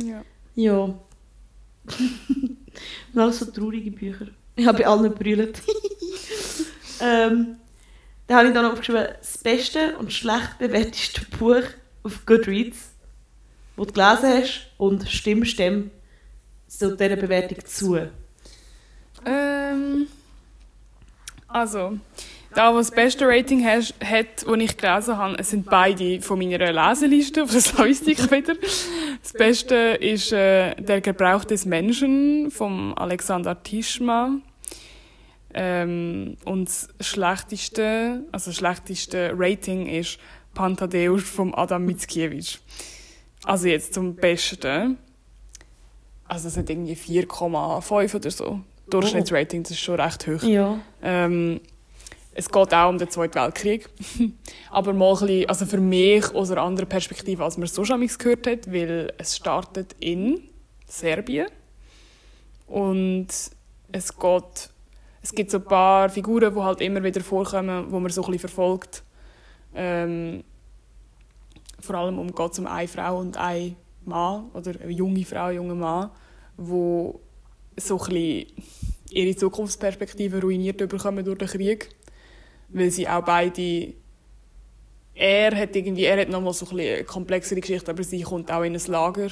Ja. Ja. und alles so traurige Bücher. Ich habe bei allen brüllt. ähm, da habe ich dann aufgeschrieben, das beste und schlecht bewerteste Buch auf Goodreads die du gelesen hast und stimmst Stimm so dieser Bewertung zu? Ähm, also, da, was das beste Rating hat, hat, das ich gelesen habe, sind beide von meiner Leseliste, auf das ich wieder. Das beste ist äh, «Der Gebrauch des Menschen» von Alexander Tischma. Ähm, und das schlechteste, also das schlechteste Rating ist «Pantadeus» von Adam Mickiewicz. Also jetzt zum Besten. Also es sind irgendwie 4,5 oder so. Durchschnittsrating, das ist schon recht hoch. Ja. Ähm, es geht auch um den Zweiten Weltkrieg. Aber mal ein bisschen, also für mich aus einer anderen Perspektive, als man es so schon gehört hat, weil es startet in Serbien. Und es geht, es gibt so ein paar Figuren, die halt immer wieder vorkommen, wo man so ein bisschen verfolgt. Ähm, vor allem um geht um eine Frau und ein Mann oder eine junge Frau, ein junger Mann, wo so ein bisschen ihre Zukunftsperspektive ruiniert bekommen durch den Krieg, weil sie auch beide er hat irgendwie er hat nochmal so ein eine komplexere Geschichte, aber sie kommt auch in ein Lager,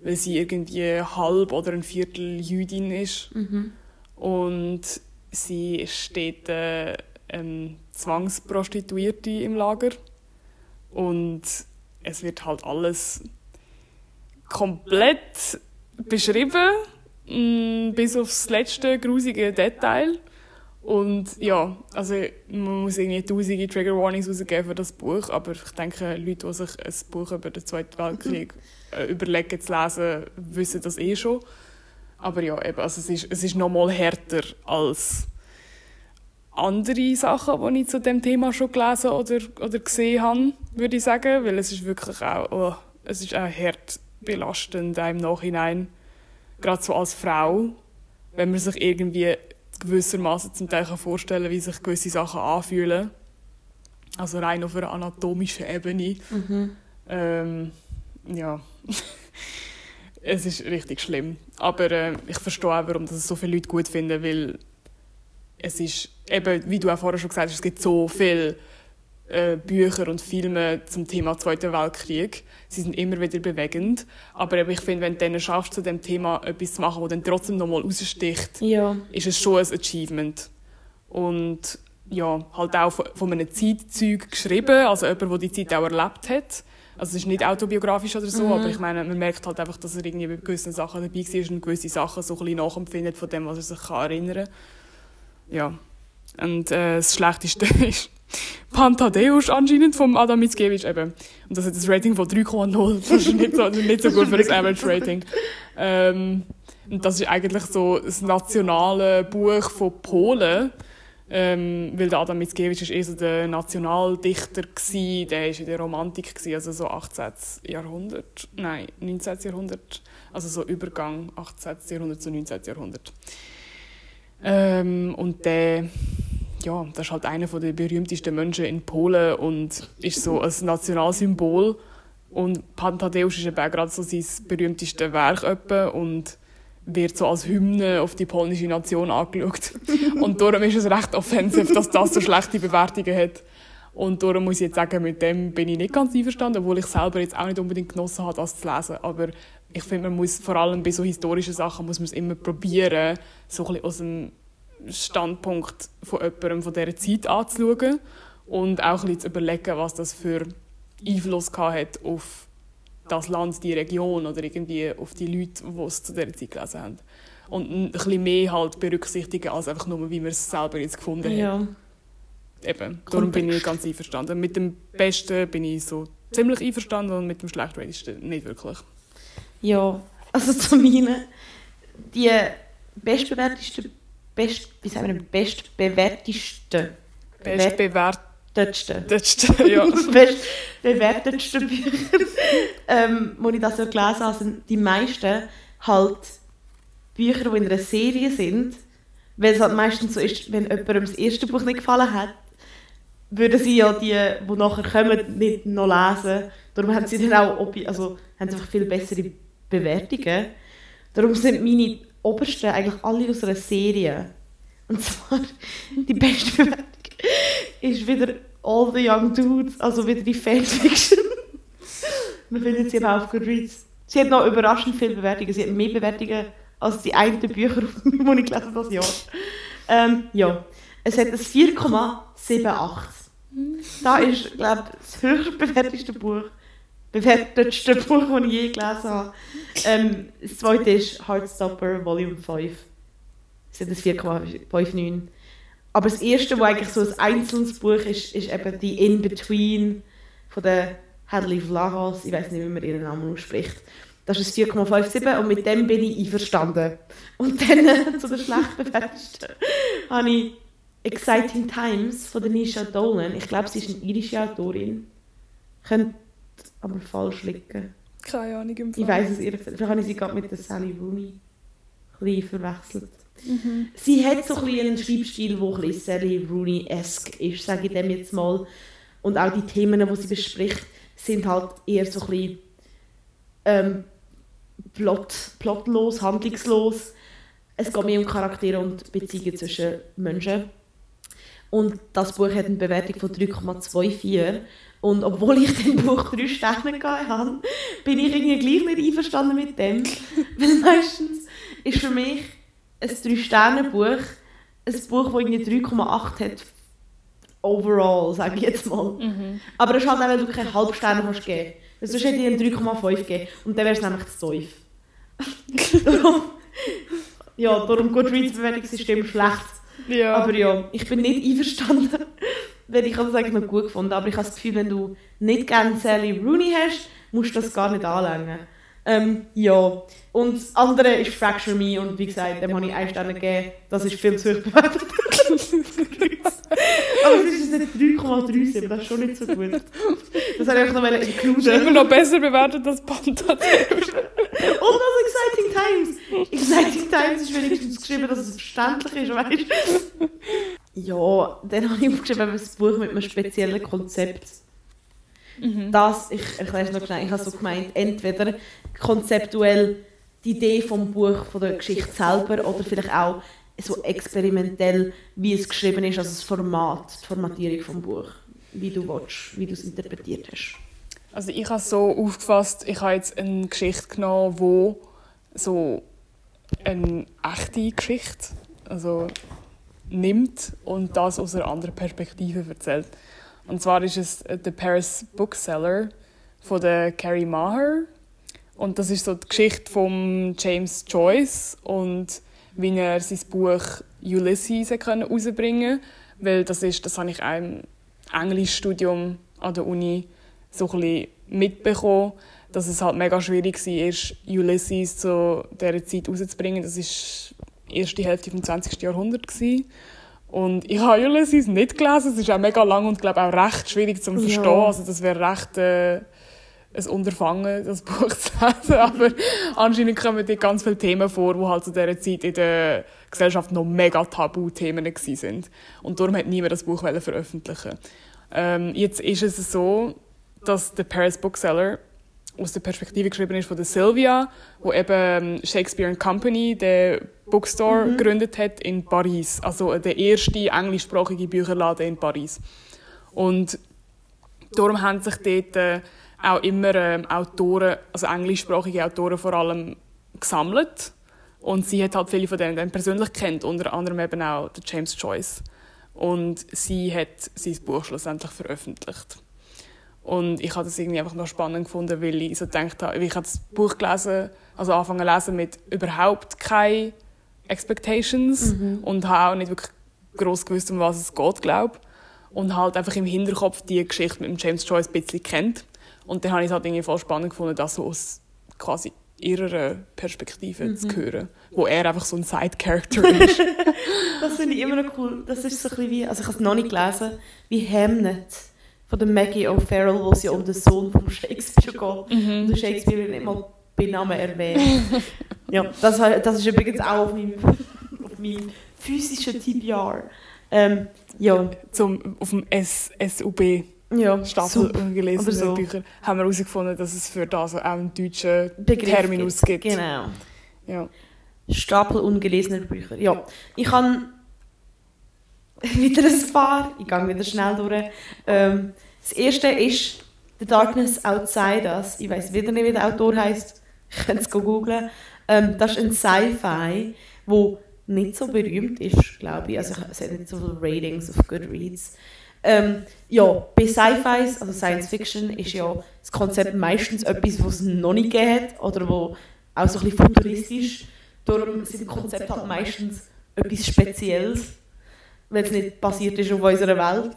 weil sie irgendwie halb oder ein Viertel Jüdin ist. Mhm. und sie steht äh, ähm, Zwangsprostituierte im Lager. Und es wird halt alles komplett beschrieben, mm, bis aufs letzte grusige Detail. Und ja, also man muss irgendwie tausende Trigger Warnings rausgeben für das Buch, aber ich denke, Leute, die sich ein Buch über den Zweiten Weltkrieg äh, überlegen zu lesen, wissen das eh schon. Aber ja, eben, also es ist, es ist noch mal härter als andere Sachen, die ich zu dem Thema schon gelesen oder, oder gesehen habe, würde ich sagen, weil es ist wirklich auch, oh, es ist auch hart belastend im Nachhinein, gerade so als Frau, wenn man sich irgendwie gewissermaßen zum Teil vorstellen kann, wie sich gewisse Sachen anfühlen. Also rein auf einer anatomischen Ebene. Mhm. Ähm, ja, es ist richtig schlimm. Aber äh, ich verstehe auch, warum das so viele Leute gut finden, weil es ist eben, wie du auch vorher schon gesagt hast, es gibt so viele äh, Bücher und Filme zum Thema Zweiter Weltkrieg. Sie sind immer wieder bewegend. Aber ich finde, wenn du dann schaffst, zu dem Thema etwas zu machen, das dann trotzdem nochmal raussticht, ja. ist es schon ein Achievement. Und ja, halt auch von, von einem Zeitzeug geschrieben, also jemand, der die Zeit auch erlebt hat. Also es ist nicht autobiografisch oder so, mhm. aber ich meine, man merkt halt einfach, dass er irgendwie bei gewissen Sachen dabei war und gewisse Sachen so ein bisschen nachempfindet von dem, was er sich kann erinnern kann. Ja. Und äh, das Schlechteste ist Pantadeus anscheinend vom Adam Mickiewicz eben. Und das hat ein Rating von 3,0. Das ist nicht so, nicht so gut für das Average Rating. Ähm, und das ist eigentlich so das nationale Buch von Polen. Ähm, weil der Adam Mickiewicz ist eher so der Nationaldichter gewesen, der war in der Romantik gewesen, also so 18. Jahrhundert, nein 19. Jahrhundert, also so Übergang 18. Jahrhundert zu 19. Jahrhundert. Ähm, und der, ja, das ist halt einer der berühmtesten Menschen in Polen und ist so ein Nationalsymbol. Und Pantadeus ist eben gerade so sein berühmtestes Werk etwa und wird so als Hymne auf die polnische Nation angeschaut. und darum ist es recht offensiv, dass das so schlechte Bewertungen hat. Und darum muss ich jetzt sagen, mit dem bin ich nicht ganz einverstanden, obwohl ich selber jetzt auch nicht unbedingt genossen habe, das zu lesen. Aber ich finde, man muss vor allem bei so historischen Sachen muss man es immer probieren, so ein bisschen aus dem Standpunkt von jemandem von dieser Zeit anzuschauen und auch ein bisschen zu überlegen, was das für Einfluss hat auf das Land, die Region oder irgendwie auf die Leute, die es zu dieser Zeit gelesen haben. Und ein bisschen mehr halt berücksichtigen, als einfach nur, wie man es selber jetzt gefunden hat. Ja. Eben, darum bin ich ganz einverstanden. Mit dem Besten bin ich so ziemlich einverstanden und mit dem Schlechtratedsten nicht wirklich. Ja, also zu meinen, die bestbewertesten, best, wie sagen wir, bestbewertesten, Bestbewertetsten, bewertetsten, ja. bestbewertetsten Bücher, ähm, wo ich das so gelesen habe, sind die meisten halt Bücher, die in einer Serie sind, weil es halt meistens so ist, wenn jemandem das erste Buch nicht gefallen hat, würden sie ja die, die nachher kommen, nicht noch lesen. Darum haben sie dann auch also, haben sie einfach viel bessere Bewertungen. Darum sind meine obersten eigentlich alle aus einer Serie. Und zwar die beste Bewertung ist wieder All the Young Dudes, also wieder die Fanfiction. Man findet sie eben auf Goodreads. Sie hat noch überraschend viele Bewertungen. Sie hat mehr Bewertungen als die einen Bücher, die ich gelesen habe das Jahr. Ähm, ja, es hat ein 4,78. Da ist, glaube ich, das höchst bewertetste Buch, bewertetste Buch, das ich je gelesen habe. Ähm, das zweite ist Heartstopper Volume 5. Es hat ein 4,59. Aber das erste, das eigentlich so ein einzelnes Buch ist, ist eben die In-Between von der Hadley Vlahos. Ich weiß nicht, wie man ihren Namen ausspricht. Das ist ein 4,57 und mit dem bin ich einverstanden. Und dann äh, zu der schlecht bewertesten habe ich Exciting Times von der Nisha Dolan. Ich glaube, sie ist eine irische Autorin. Könnte aber falsch liegen. Keine Ahnung im Fall. Ich weiß es ehrlich gesagt. Vielleicht habe ich sie gerade mit der Sally Rooney ein bisschen verwechselt. Sie hat so ein bisschen einen Schreibstil, der ein bisschen Sally Rooney-esque ist, sage ich dem jetzt mal. Und auch die Themen, die sie bespricht, sind halt eher so ein bisschen ähm, plot, plotlos, handlungslos. Es geht mehr um Charaktere und Beziehungen zwischen Menschen. Und das Buch hat eine Bewertung von 3,24. Und obwohl ich dem Buch drei Sterne gegeben habe, bin ich irgendwie gleich nicht einverstanden mit dem. Weil meistens ist für mich ein Drei-Sterne-Buch ein Buch, das irgendwie 3,8 hat. Overall, sage ich jetzt mal. Aber das ist halt auch, weil du keine Halbsterne kannst geben. Weil Sonst hätte ich ihm 3,5 gegeben. Und dann wäre es nämlich zu tief. darum, ja, darum Goodreads-Bewertungssystem schlecht. Ja. Aber ja, ich bin nicht einverstanden, weil ich habe das eigentlich noch gut gefunden. Aber ich habe das Gefühl, wenn du nicht gerne Sally Rooney hast, musst du das gar nicht anlängen. Ähm, ja, und das andere ist Fracture Me und wie gesagt, dem habe ich einen Stern gegeben. Das ist viel zu hoch bewertet. Aber es ist nicht 3,37, das ist schon nicht so gut. Das habe ich einfach noch ist immer includen. noch besser bewertet als Panther. Und das Exciting Times. Exciting Times ist wenigstens geschrieben, dass es verständlich ist, weißt du? Ja, dann habe ich aufgeschrieben, ein Buch mit einem speziellen Konzept. Das, ich erkläre es noch schnell, ich habe so gemeint, entweder konzeptuell die Idee vom Buch, von der Geschichte selber oder vielleicht auch so experimentell, wie es geschrieben ist, also das Format, die Formatierung vom Buch, wie du willst, wie du es interpretiert hast. Also ich habe es so aufgefasst, ich habe jetzt eine Geschichte genommen, wo so eine echte Geschichte also nimmt und das aus einer anderen Perspektive erzählt. Und zwar ist es äh, The Paris Bookseller von der Carrie Maher. Und das ist so die Geschichte von James Joyce und wie er sein Buch Ulysses herausbringen konnte. Weil das ist, das habe ich auch im Englischstudium an der Uni so ein bisschen mitbekommen, dass es halt mega schwierig war, Ulysses zu dieser Zeit rauszubringen. Das die erste Hälfte des 20. Jahrhunderts. gewesen. Und ich habe Ulysses nicht gelesen. Es ist auch mega lang und glaube auch recht schwierig zu verstehen. Ja. Also das wäre recht äh, ein Unterfangen, das Buch zu lesen. Aber anscheinend kommen dort ganz viele Themen vor, die halt zu dieser Zeit in der Gesellschaft noch mega Tabuthemen waren. Und darum hat niemand das Buch veröffentlichen. Ähm, jetzt ist es so, dass der Paris Bookseller aus der Perspektive geschrieben ist von der Sylvia, wo eben ähm, Shakespeare and Company, der Bookstore, gegründet hat in Paris. Also der erste englischsprachige Bücherladen in Paris. Und darum haben sich dort äh, auch immer ähm, Autoren, also englischsprachige Autoren vor allem, gesammelt. Und sie hat halt viele von denen dann persönlich kennt, unter anderem eben auch der James Joyce. Und sie hat sein Buch schlussendlich veröffentlicht. Und ich habe das irgendwie einfach noch spannend gefunden, weil ich so gedacht habe, ich habe das Buch gelesen, also angefangen zu lesen mit überhaupt keine Expectations Mhm. und habe auch nicht wirklich groß gewusst, um was es geht, glaube Und halt einfach im Hinterkopf die Geschichte mit dem James Joyce ein bisschen kennt. Und dann habe ich es halt irgendwie voll spannend gefunden, das so aus quasi ihrer Perspektive Mhm. zu hören, wo er einfach so ein Side-Character ist. Das finde ich immer noch cool. Das ist so ein bisschen wie, also ich habe es noch nicht gelesen, wie Hamnet von der Maggie O'Farrell, wo es ja um den Sohn von Shakespeare geht. Mhm. Und Shakespeare wird nicht mal bei Namen erwähnt. ja, das, das ist übrigens auch auf meinem, auf meinem physischen TBR. Ähm, ja, Zum, auf dem S SUB ja, Stapel super. ungelesene so. Bücher haben wir herausgefunden, dass es für das auch einen deutschen Begriff Terminus gibt. Genau. Ja. Stapel ungelesener Bücher. Ja, ich habe wieder ein paar. Ich gehe wieder schnell durch. Ähm, das erste ist The Darkness Outside Us. Ich weiß wieder nicht, wie der Autor heißt. Ich kann es googlen. Ähm, das ist ein Sci-Fi, wo nicht so berühmt ist, glaube ich. Also es hat nicht so viele Ratings auf Goodreads. Ähm, ja, bei Sci-Fis, also Science Fiction, ist ja das Konzept meistens etwas, was es noch nicht gegeben oder wo auch so ein bisschen futuristisch. Darum sind Konzepte halt meistens etwas Spezielles, weil es nicht basiert ist auf unserer Welt.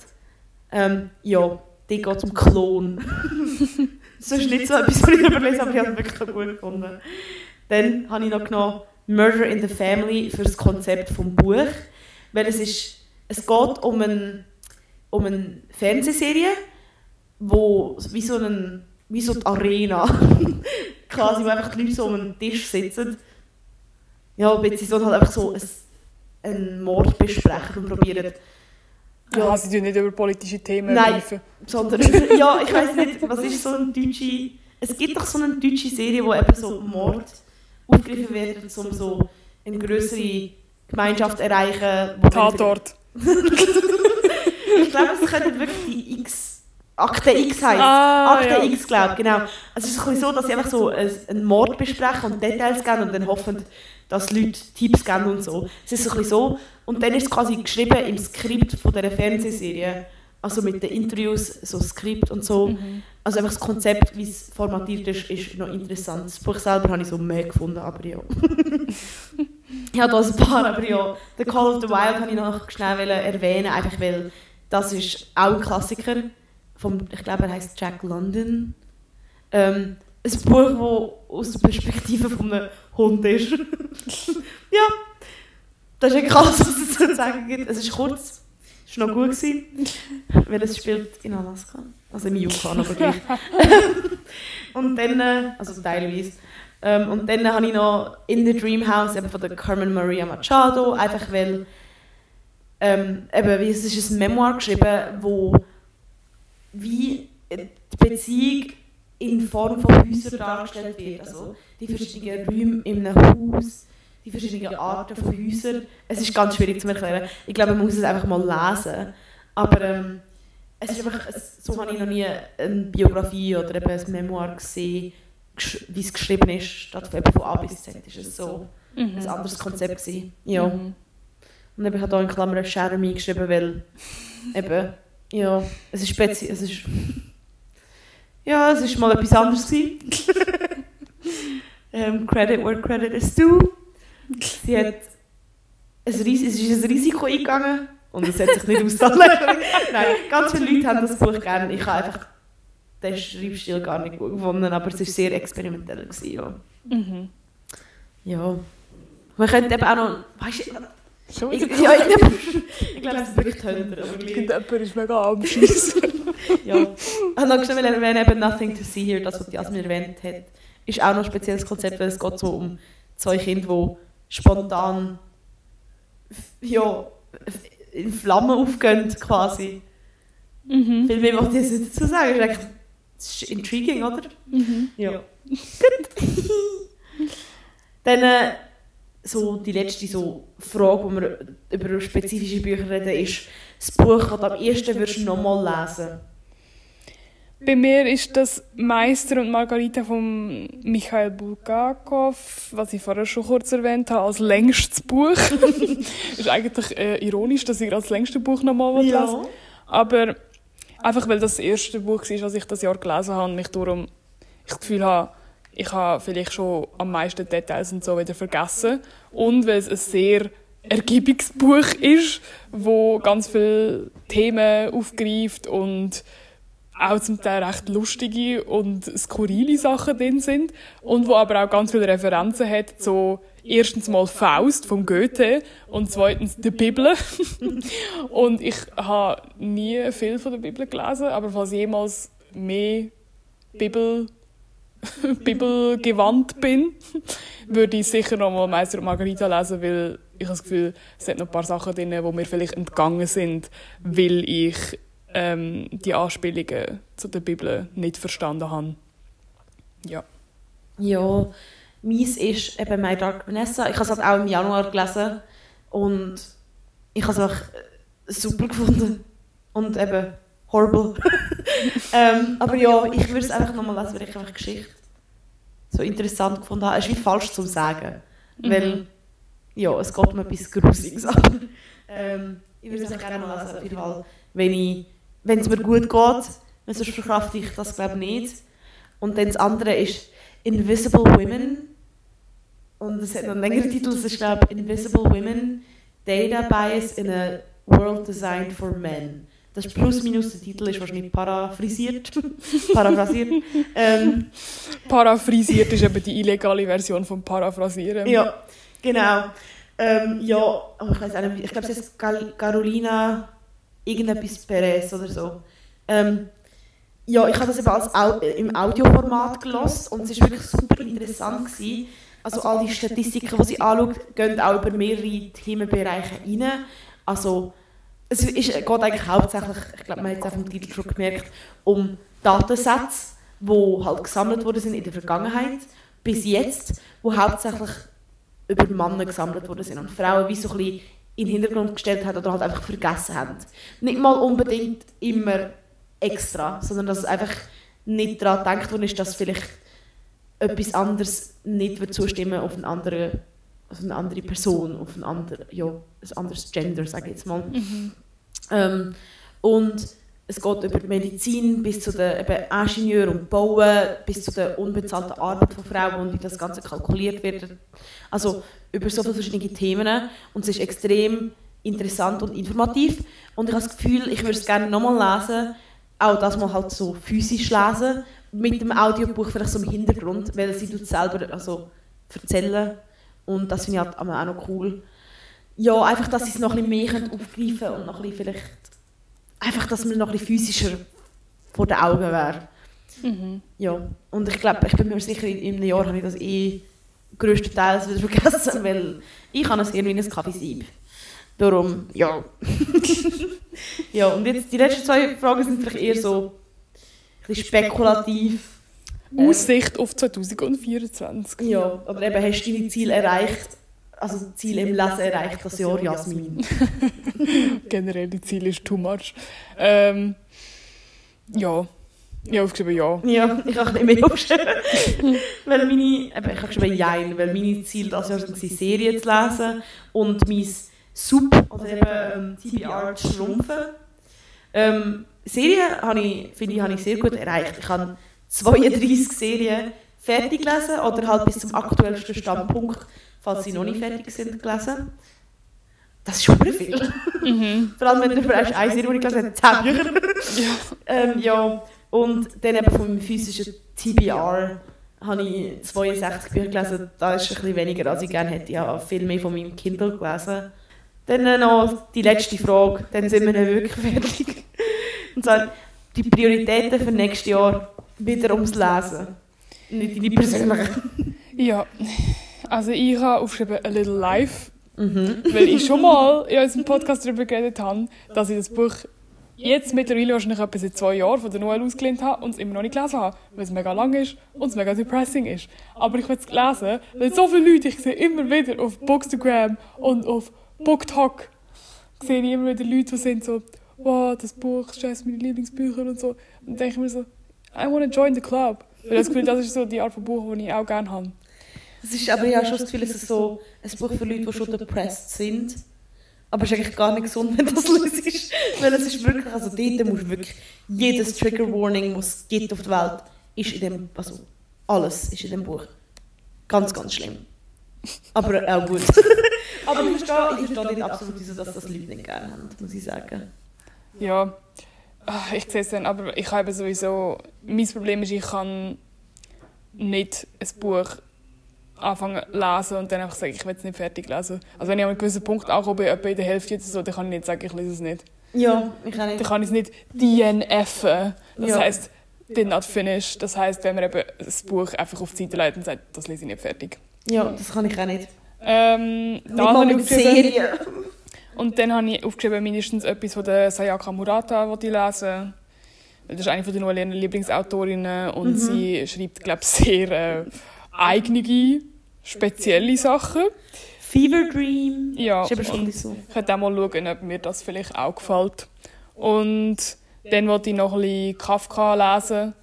Ähm, ja, die geht zum Klon. das ist nicht so etwas, was ich überlese, aber ich habe es wirklich gut gefunden. Dann habe ich noch genommen Murder in the Family für das Konzept vom Buch, weil es ist, es geht um, ein, um eine Fernsehserie, wo wie so, ein, wie so die Arena, quasi, wo einfach die Leute so um einen Tisch sitzen. Ja, beziehungsweise halt einfach so ein, einen Mord besprechen und probieren Ja. Ja. sie tun nicht über politische Themen Nein. reifen. sondern ja, ich weiß nicht, was ist so eine deutsche. Es gibt doch so eine deutsche Serie, wo eben so Mord aufgegriffen wird, um so eine größere Gemeinschaft zu erreichen. Tatort. Ich glaube, es könnte wirklich die. Akte X heißt. Ah, Akte ja. X, glaube ich, genau. Also es ist ein so, dass sie einfach so ein- einen Mord besprechen und Details geben und dann hoffen, dass Leute Tipps geben und so. Es ist so ein bisschen so. Und dann ist es quasi geschrieben im Skript von dieser Fernsehserie. Also mit den Interviews, so Skript und so. Also einfach das Konzept, wie es formatiert ist, ist noch interessant. Das Buch selber habe ich so mehr gefunden, aber ja. ich habe da ein paar, aber ja. The Call of the Wild habe ich noch schnell erwähnen, einfach weil das ist auch ein Klassiker. Vom, ich glaube, er heißt Jack London. Ähm, ein Buch, das aus der Perspektive von einem Hund ist. ja, das ist eigentlich alles, was es zu sagen gibt. Es ist kurz, es war noch gut, gewesen, weil es spielt in Alaska. Also im Yukon, aber gleich. und dann, äh, also teilweise. Ähm, und dann habe ich noch In the Dream House eben von der Carmen Maria Machado, einfach weil ähm, eben, es ist ein Memoir geschrieben, wo wie die Beziehung in Form von Häusern dargestellt wird. Also die verschiedenen Räume in einem Haus, die verschiedenen Arten von Häusern. Es ist ganz schwierig zu erklären. Ich glaube, man muss es einfach mal lesen. Aber ähm, es ist einfach, so habe ich noch nie eine Biografie oder eben ein Memoir gesehen, wie es geschrieben ist, statt von A bis Z ist es so Mhm. ein anderes Konzept gewesen. Ja. Mhm. Und eben, ich habe hier in Klammern Jeremy geschrieben, weil eben, ja, es ist speziell, es ist, ja, es ist mal etwas anderes gewesen. ähm, credit where credit is due. Sie hat ein, es ist ein Risiko eingegangen und es hat sich nicht ausgezahlt. Nein, ganz viele Leute haben das Buch gerne. Ich habe einfach den Schreibstil gar nicht gut gefunden, aber es war sehr experimentell. Gewesen, ja. Mhm. ja. Man könnte eben auch noch, weißt Schon ich, ja, ich, ich glaube, es ist wirklich Tönder. Irgendjemand ist mega am Schiessen. Ja. Ich habe noch erwähnen, eben Nothing to see here, das, was die Jasmin erwähnt hat, ist auch noch ein spezielles Konzept, weil es geht so um zwei Kinder, die spontan ja, in Flammen aufgehen, quasi. mhm. Viel mehr wollte ich jetzt dazu sagen. Ist eigentlich- Das ist intriguing, oder? Mhm. Ja. Gut. Dann äh, so die letzte so Frage, wo wir über spezifische Bücher reden, ist das Buch, das du am ehesten würdest du nochmal lesen Bei mir ist das Meister und Margarita von Michael Bulgakov, was ich vorher schon kurz erwähnt habe, als längstes Buch. ist eigentlich äh, ironisch, dass ich als längstes Buch nochmal lesen will. Aber Einfach weil das das erste Buch war, das ich das Jahr gelesen habe und mich darum ich das Gefühl habe, ich habe vielleicht schon am meisten Details und so wieder vergessen. Und weil es ein sehr ergiebiges Buch ist, wo ganz viele Themen aufgreift und auch zum Teil recht lustige und skurrile Sachen drin sind und wo aber auch ganz viele Referenzen hat zu erstens mal Faust vom Goethe und zweitens die Bibel. und ich habe nie viel von der Bibel gelesen, aber falls jemals mehr Bibel bibelgewandt bin, würde ich sicher noch mal Meister und Margarita lesen, weil ich habe das Gefühl, es sind noch ein paar Sachen drin, die mir vielleicht entgangen sind, weil ich ähm, die Anspielungen zu der Bibel nicht verstanden habe. Ja. Ja, meins ist eben My Dark Vanessa. Ich habe es halt auch im Januar gelesen und ich habe es äh, super gefunden und eben horrible. ähm, aber ja, ich würde es einfach nochmal lesen, weil ich einfach Geschichte so interessant gefunden habe. Es ist wie falsch zu sagen, mhm. weil ja, es geht um etwas Grusiges an. ähm, ich würde es gerne mal lesen, auf jeden Fall, wenn ich wenn es mir gut geht, sonst verkrafte ich das glaube ich nicht. Und dann das andere ist Invisible Women. Und es hat noch einen längeren Titel, das ist glaube Invisible Women, Data Bias in a World Designed for Men. Das ist plus minus, der Titel ist wahrscheinlich paraphrasiert. paraphrasiert. Ähm, paraphrasiert ist eben die illegale Version von Paraphrasieren. Ja, genau. Ähm, ja, oh, ich weiß auch nicht, ich glaube, es ist Carolina irgendetwas Perez oder so. Ähm, ja, ich habe das eben als Au im Audioformat gelesen und es war wirklich super interessant. Gewesen. Also all die Statistiken, die sie anschaut, gehen auch über mehrere Themenbereiche rein. Also es ist, geht eigentlich hauptsächlich, ich glaube, man hat es auch vom Titel schon gemerkt, um Datensätze, die halt gesammelt worden sind in der Vergangenheit, bis jetzt, wo hauptsächlich über Männer gesammelt worden sind und Frauen wie so ein bisschen in den Hintergrund gestellt hat oder halt einfach vergessen haben. Nicht mal unbedingt immer extra, sondern dass es einfach nicht daran gedacht worden ist, dass vielleicht etwas anderes nicht wird zustimmen auf eine andere, auf eine andere Person, auf ein, andere, ja, ein anderes Gender, sage ich jetzt mal. Mhm. Ähm, und es geht über Medizin bis zu den eben Ingenieur und Bauen, bis zu der unbezahlten Arbeit von Frauen und wie das Ganze kalkuliert wird. Also über so viele verschiedene Themen und es ist extrem interessant und informativ und ich habe das Gefühl, ich würde es gerne nochmal lesen, auch das mal halt so physisch lesen, mit dem Audiobuch vielleicht so im Hintergrund, weil sie tut selber also erzählen und das finde ich halt auch noch cool. Ja, einfach, dass sie es noch ein bisschen mehr aufgreifen können und noch ein bisschen vielleicht einfach, dass man noch ein bisschen physischer vor den Augen wäre. Mhm. Ja, und ich glaube, ich bin mir sicher, in einem Jahr habe ich das eh größtenteils wieder vergessen, weil ich habe es irgendwie ein Kaffee Sieb. Darum, ja. ja, und jetzt die letzten zwei Fragen sind vielleicht eher so ein bisschen spekulativ. Aussicht auf 2024. Ja, aber eben, hast du deine Ziele erreicht? Also Ziele im Lesen erreicht das Jahr, Jasmin? Generell, die Ziele ist too much. Ähm, ja, ja, aufgeschrieben ja. Ja, ich habe ein mehr aufgeschrieben. weil meine, eben, ich habe geschrieben Jein, weil meine Ziel das Jahr war, Serien zu lesen und mein Sub, oder eben ähm, TBR zu schrumpfen. Ähm, Serien habe ich, finde ich, habe ich sehr gut erreicht. Ich habe 32 Serien fertig gelesen oder halt bis zum aktuellsten Standpunkt, falls sie noch nicht fertig sind, gelesen. Das ist schon viel. Mhm. Vor allem, wenn du eine Serie, gelesen habe, 10 Bücher. ja. ähm, ja. Und dann eben vom physischen TBR habe ich 62 Bücher gelesen. Das ist ein bisschen weniger, als ich gerne hätte. Ich habe viel mehr von meinem Kindle gelesen. Dann noch die letzte Frage, dann sind wir wirklich fertig. Und zwar die Prioritäten für nächstes Jahr wieder ums Lesen. Nicht deine persönlichen. Ja, also ich habe aufgeschrieben A Little Life. Mhm. Weil ich schon mal in unserem Podcast darüber geredet habe, dass ich das Buch jetzt mittlerweile wahrscheinlich etwa seit zwei Jahren von der Noel ausgelehnt habe und es immer noch nicht gelesen habe, weil es mega lang ist und es mega depressing ist. Aber ich will es lesen, weil so viele Leute, ich sehe immer wieder auf Bookstagram und auf BookTok, sehe ich immer wieder Leute, die sind so, wow, das Buch ist eines meiner Lieblingsbücher und so. Und denke ich mir so, I want to join the club. Weil das Gefühl, das ist so die Art von Buch, die ich auch gerne habe. Es ist aber ja schon das Gefühl, es ist so ein Buch für Leute, die schon depressed sind Aber es ist eigentlich gar nicht gesund, wenn das liest. Weil es ist wirklich, also dort musst du wirklich, jedes Trigger Warning, was es gibt auf der Welt, ist in dem, also alles ist in dem Buch. Ganz, ganz schlimm. Aber auch gut. Aber ich verstehe, ich verstehe nicht absolut, wieso dass das Leute nicht gerne haben, muss ich sagen. Ja, Ah, ich sehe es dann, aber ich habe sowieso... Mein Problem ist, ich kann nicht ein Buch anfangen zu lesen und dann einfach sagen, ich will es nicht fertig lesen. Also wenn ich an einem gewissen Punkt ankomme, bin, etwa in der Hälfte oder so, dann kann ich nicht sagen, ich lese es nicht. Ja, ich kann Dann nicht. kann ich es nicht DNFen. Das Ja. heisst, did not finish. Das heisst, wenn man eben das Buch einfach auf die Seite leitet und sagt, das lese ich nicht fertig. Ja, das kann ich auch nicht. Ähm, Nicht mal mit. Serien. Und dann habe ich aufgeschrieben, mindestens etwas von der Sayaka Murata, die ich lesen Das ist eine von der neuen Lieblingsautorinnen und Mhm. sie schreibt, glaube ich, sehr äh, eigene, spezielle Sachen. Fever Dream. Ja, Ist bisschen so. ich werde auch mal schauen, ob mir das vielleicht auch gefällt. Und dann wollte ich noch ein bisschen Kafka lesen.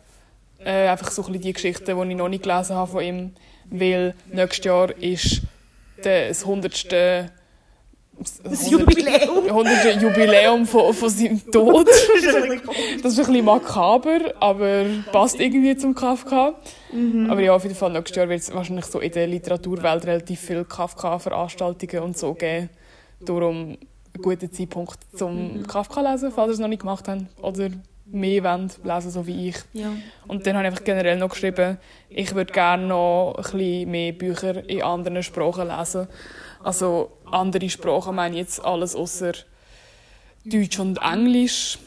Äh, einfach so ein bisschen die Geschichten, die ich noch nicht gelesen habe von ihm. Weil nächstes Jahr ist das 100. Das Jubiläum. 100. Jubiläum von, von seinem Tod. Das ist ein bisschen makaber, aber passt irgendwie zum Kafka. Aber ja, auf jeden Fall nächstes Jahr wird es wahrscheinlich so in der Literaturwelt relativ viele Kafka-Veranstaltungen und so geben. Darum ein guter Zeitpunkt zum Kafka lesen, falls ihr es noch nicht gemacht habt. Oder mehr wollt, lesen, so wie ich. Ja. Und dann habe ich einfach generell noch geschrieben, ich würde gerne noch ein bisschen mehr Bücher in anderen Sprachen lesen. Also andere Sprachen meine ich jetzt alles außer Deutsch und Englisch.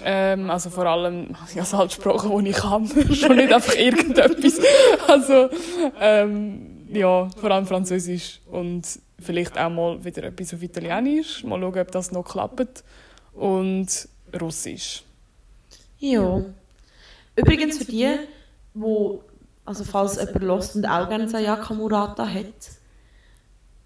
Ähm, also vor allem ja, das halt Sprachen, die ich kann. Schon nicht einfach irgendetwas. Also ähm, ja, vor allem Französisch und vielleicht auch mal wieder etwas auf Italienisch. Mal schauen, ob das noch klappt. Und Russisch. Ja. Übrigens für die, wo, also falls jemand lost und auch gerne Sayaka Murata hat,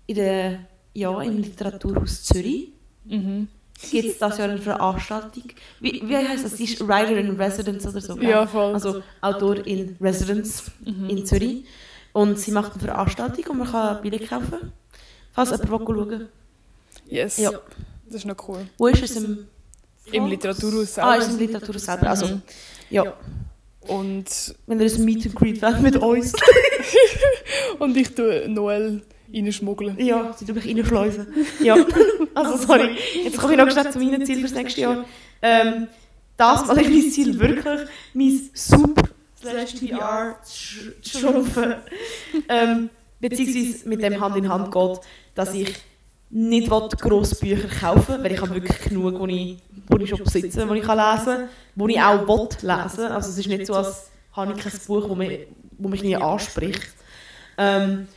in der, ja, im Literaturhaus Zürich Mhm. gibt es das Jahr eine Veranstaltung. Wie, wie heißt das? Sie ist Writer in Residence oder so. gell? Ja, voll. Also Autor in Residence in Zürich. Und sie macht eine Veranstaltung und man kann Bilder kaufen. Falls jemand will schauen Yes. Ja. Das ist noch cool. Wo ist es? Im, Im Literaturhaus Ah, selber. ist im Literaturhaus selber. Also, Mhm. ja. Und, Wenn ihr ein Meet and Greet wollt mit uns. und ich tue Noel reinschmuggeln. Ja, sie tun mich reinschleusen. Ja, also sorry. Jetzt komme ich noch schnell zu meinen Zielen fürs nächste Jahr. Ähm, das mal ist mein Ziel wirklich, mein Sub slash TBR zu sch- zu schrumpfen. Ähm, beziehungsweise mit dem Hand in Hand geht, dass ich nicht grosse Bücher kaufen weil ich habe wirklich genug, wo ich, wo ich schon besitze, wo ich kann lesen kann, wo ich auch will lesen Also es ist nicht so, als habe ich kein Buch, das mich, wo mich nie anspricht. Ähm,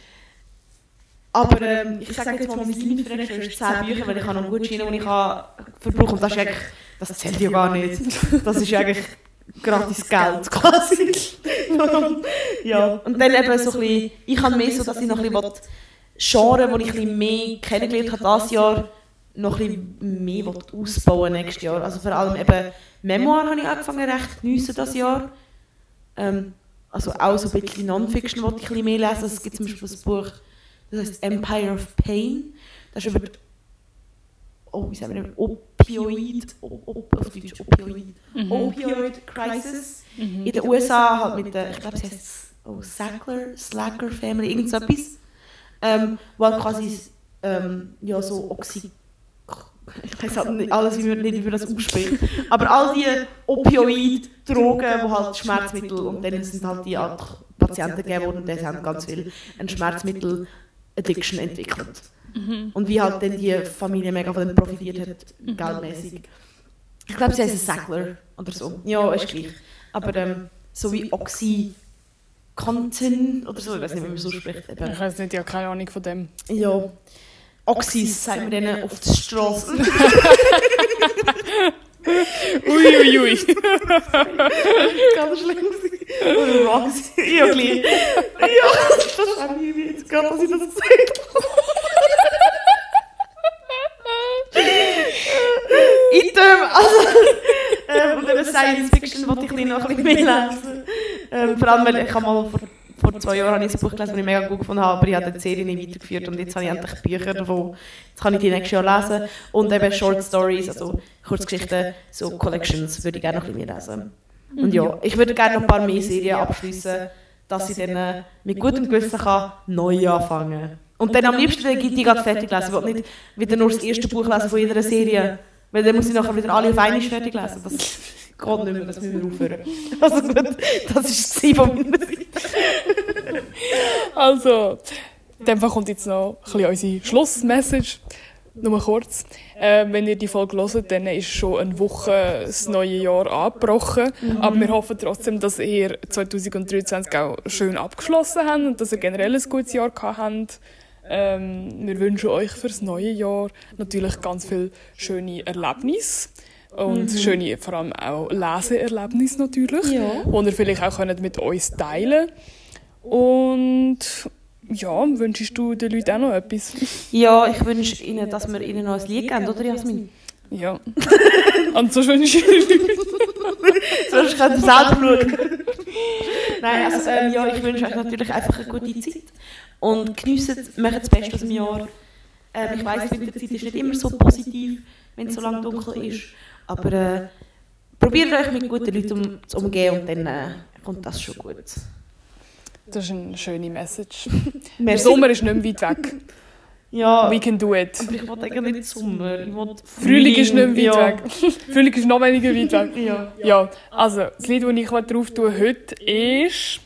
aber ähm, ich sage jetzt mal, mein Limit für nächstes Jahr ist 10 Bücher, weil ich habe noch einen Gutschein, den ich kann. Und das ist eigentlich, das zählt ja gar nicht. Das ist eigentlich gratis Geld quasi. ja. Und dann eben so ein bisschen, ich habe mehr so, dass ich noch ein bisschen Genre, die ich ein bisschen mehr kennengelernt habe dieses Jahr, noch ein bisschen mehr ausbauen nächstes Jahr. Also vor allem eben Memoir habe ich angefangen recht zu geniessen dieses Jahr. Ähm, also auch so ein bisschen Non-Fiction wollte ich ein bisschen mehr lesen. Es gibt zum Beispiel ein Buch, das heißt Empire of Pain. Das ist über die, oh, wie sagen wir? Opioid, op, auf Deutsch, Opioid, Opioid. Crisis. In den USA halt mit der, ich glaube, sie heißt oh, Sackler, Slacker Family, irgend so etwas, ähm, wo halt quasi ähm, ja, so Oxy ich weiß halt nicht alles, wie man, nicht, man das ausspricht. Aber all die Opioid-Drogen, die halt Schmerzmittel und dann sind halt die halt Patienten gegeben worden und die haben ganz viel ein Schmerzmittel-Addiction entwickelt. Und wie halt dann die Familie mega von dem profitiert hat, geldmäßig. Ich glaube, sie heißt Sackler oder so. Ja, ist gleich. Aber ähm, so wie Oxycontin oder so, ich weiß nicht, wie man so spricht. Eben. Ich weiß nicht, ich habe keine Ahnung von dem. Ja. Oxys, sagen wir denen auf der Straße. Uiuiui. Ui, ui. Ganz schlimm. Oder Roxy. Ja, gleich. Ja, das habe ich mir jetzt gerade, dass ich das gesagt habe. Item, also, ähm, und eben Science Fiction wollte ich ein bisschen noch ein bisschen mehr lesen. Ähm, vor allem, weil ich habe mal vor, vor zwei Jahren habe ich ein Buch gelesen, das ich mega gut gefunden habe, aber ich habe die Serie nicht weitergeführt und jetzt habe ich endlich Bücher davon. Jetzt kann ich die nächstes Jahr lesen. Und eben Short Stories, also Kurzgeschichten, so Collections, würde ich gerne noch ein bisschen mehr lesen. Und ja, ich würde gerne noch ein paar mehr Serien abschließen, dass ich dann äh, mit gutem Gewissen kann neu anfangen kann. Und dann am liebsten die gerade fertig lesen, ich will nicht wieder nur das erste Buch lesen von jeder Serie, weil dann muss ich nachher wieder alle auf einmal fertig lesen. Das geht nicht mehr, das müssen wir aufhören. Also gut, das ist das von meiner Seite. Also, in dem Fall kommt jetzt noch ein bisschen unsere Schlussmessage. Nur kurz. Äh, wenn ihr die Folge hört, dann ist schon eine Woche das neue Jahr angebrochen. Aber wir hoffen trotzdem, dass ihr 2023 auch schön abgeschlossen habt und dass ihr generell ein gutes Jahr gehabt habt. Ähm, wir wünschen euch für das neue Jahr natürlich ganz viele schöne Erlebnisse. Und schöne, vor allem auch Leseerlebnisse natürlich, Ja. die ihr vielleicht auch könnt mit uns teilen Und ja, wünschst du den Leuten auch noch etwas? Ja, ich wünsche Ihnen, dass wir Ihnen noch ein Lied geben, oder Jasmin? Ja. Und so wünsche ich dir Sonst könnt ihr selber schauen. Nein, also ähm, ja, ich wünsche euch natürlich einfach eine gute Zeit. Und geniessen, macht das Beste aus dem Jahr. Ähm, ich weiss, die Winterzeit ist nicht immer so positiv, wenn es so lange dunkel ist. Aber äh, probiert euch mit guten Leuten um, zu umgehen und dann äh, kommt das schon gut. Das ist eine schöne Message. Der. Sommer ist nicht mehr weit weg. Ja, We can do it. aber ich will eigentlich nicht Sommer. Ich will Frühling ist nicht mehr weit ja. weg. Frühling ist noch weniger weit weg. Ja. Ja, also das Lied, das ich drauf tue heute ist...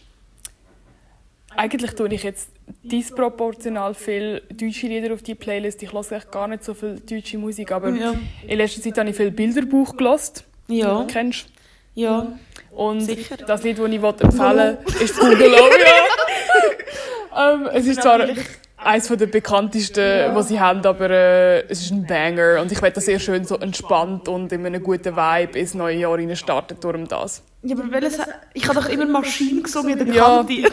Eigentlich tue ich jetzt disproportional viel deutsche Lieder auf die Playlist. Ich höre echt gar nicht so viel deutsche Musik, aber Ja. in letzter Zeit habe ich viel Bilderbuch gehört. Ja, Kennst du? ja. Und Sicher. das Lied, das ich empfehlen will, ist Bungalow. ja. ähm, es ist zwar eines der bekanntesten, die sie haben, aber äh, es ist ein Banger. Und ich werde das sehr schön so entspannt und in einem guten Vibe ins neue Jahr rein starten, darum das. Ja, aber welches, ich habe doch immer Maschine gesungen in der Ja. Kante.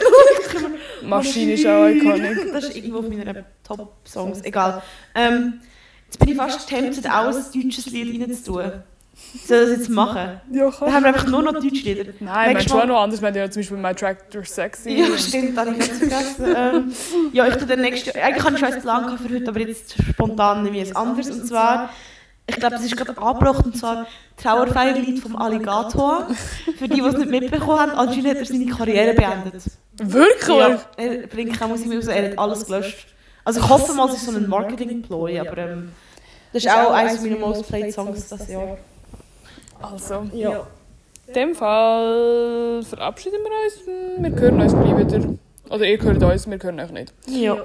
Maschine ist auch iconic. Das ist irgendwo auf meinen Top-Songs. Egal. Ähm, jetzt bin ich fast tempted, auch ein deutsches Lied reinzutun. Soll ich das jetzt machen? Ja, Dann haben wir einfach nur noch deutsche Lieder. Nein, du auch Mal- noch anders? Wir haben ja zum Beispiel My Tractor Sexy. Ja, stimmt, das habe ich ganz vergessen. ähm, ja, ich tue dann nächstes Jahr, eigentlich habe ich schon einen Plan gehabt für heute, aber jetzt spontan nehme ich es anders. Und zwar, ich glaube, das ist gerade angebracht, und zwar Trauerfeierlied vom Alligator. Für die, die es nicht mitbekommen haben, anscheinend hat er seine Karriere beendet. Wirklich? Ja, er bringt keine Musik mehr raus, er hat alles gelöscht. Also ich hoffe mal, es ist so ein Marketing-Ploy, aber ähm, das ist auch eines meiner most played Songs das Jahr. Also, Ja. in dem Fall verabschieden wir uns. Wir hören uns gleich wieder. Oder ihr hört uns, wir hören euch nicht. Ja.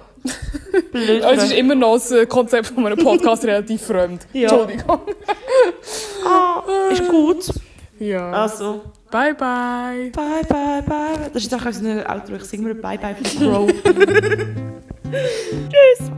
Blöd. Uns ist immer noch das Konzept von einem Podcast relativ fremd. Ja. Entschuldigung. Ah, ist gut. Ja. Also, Bye, bye. bye, bye, bye. Das ist doch unser Outro. Ich singe mir Bye, bye Crow. Tschüss.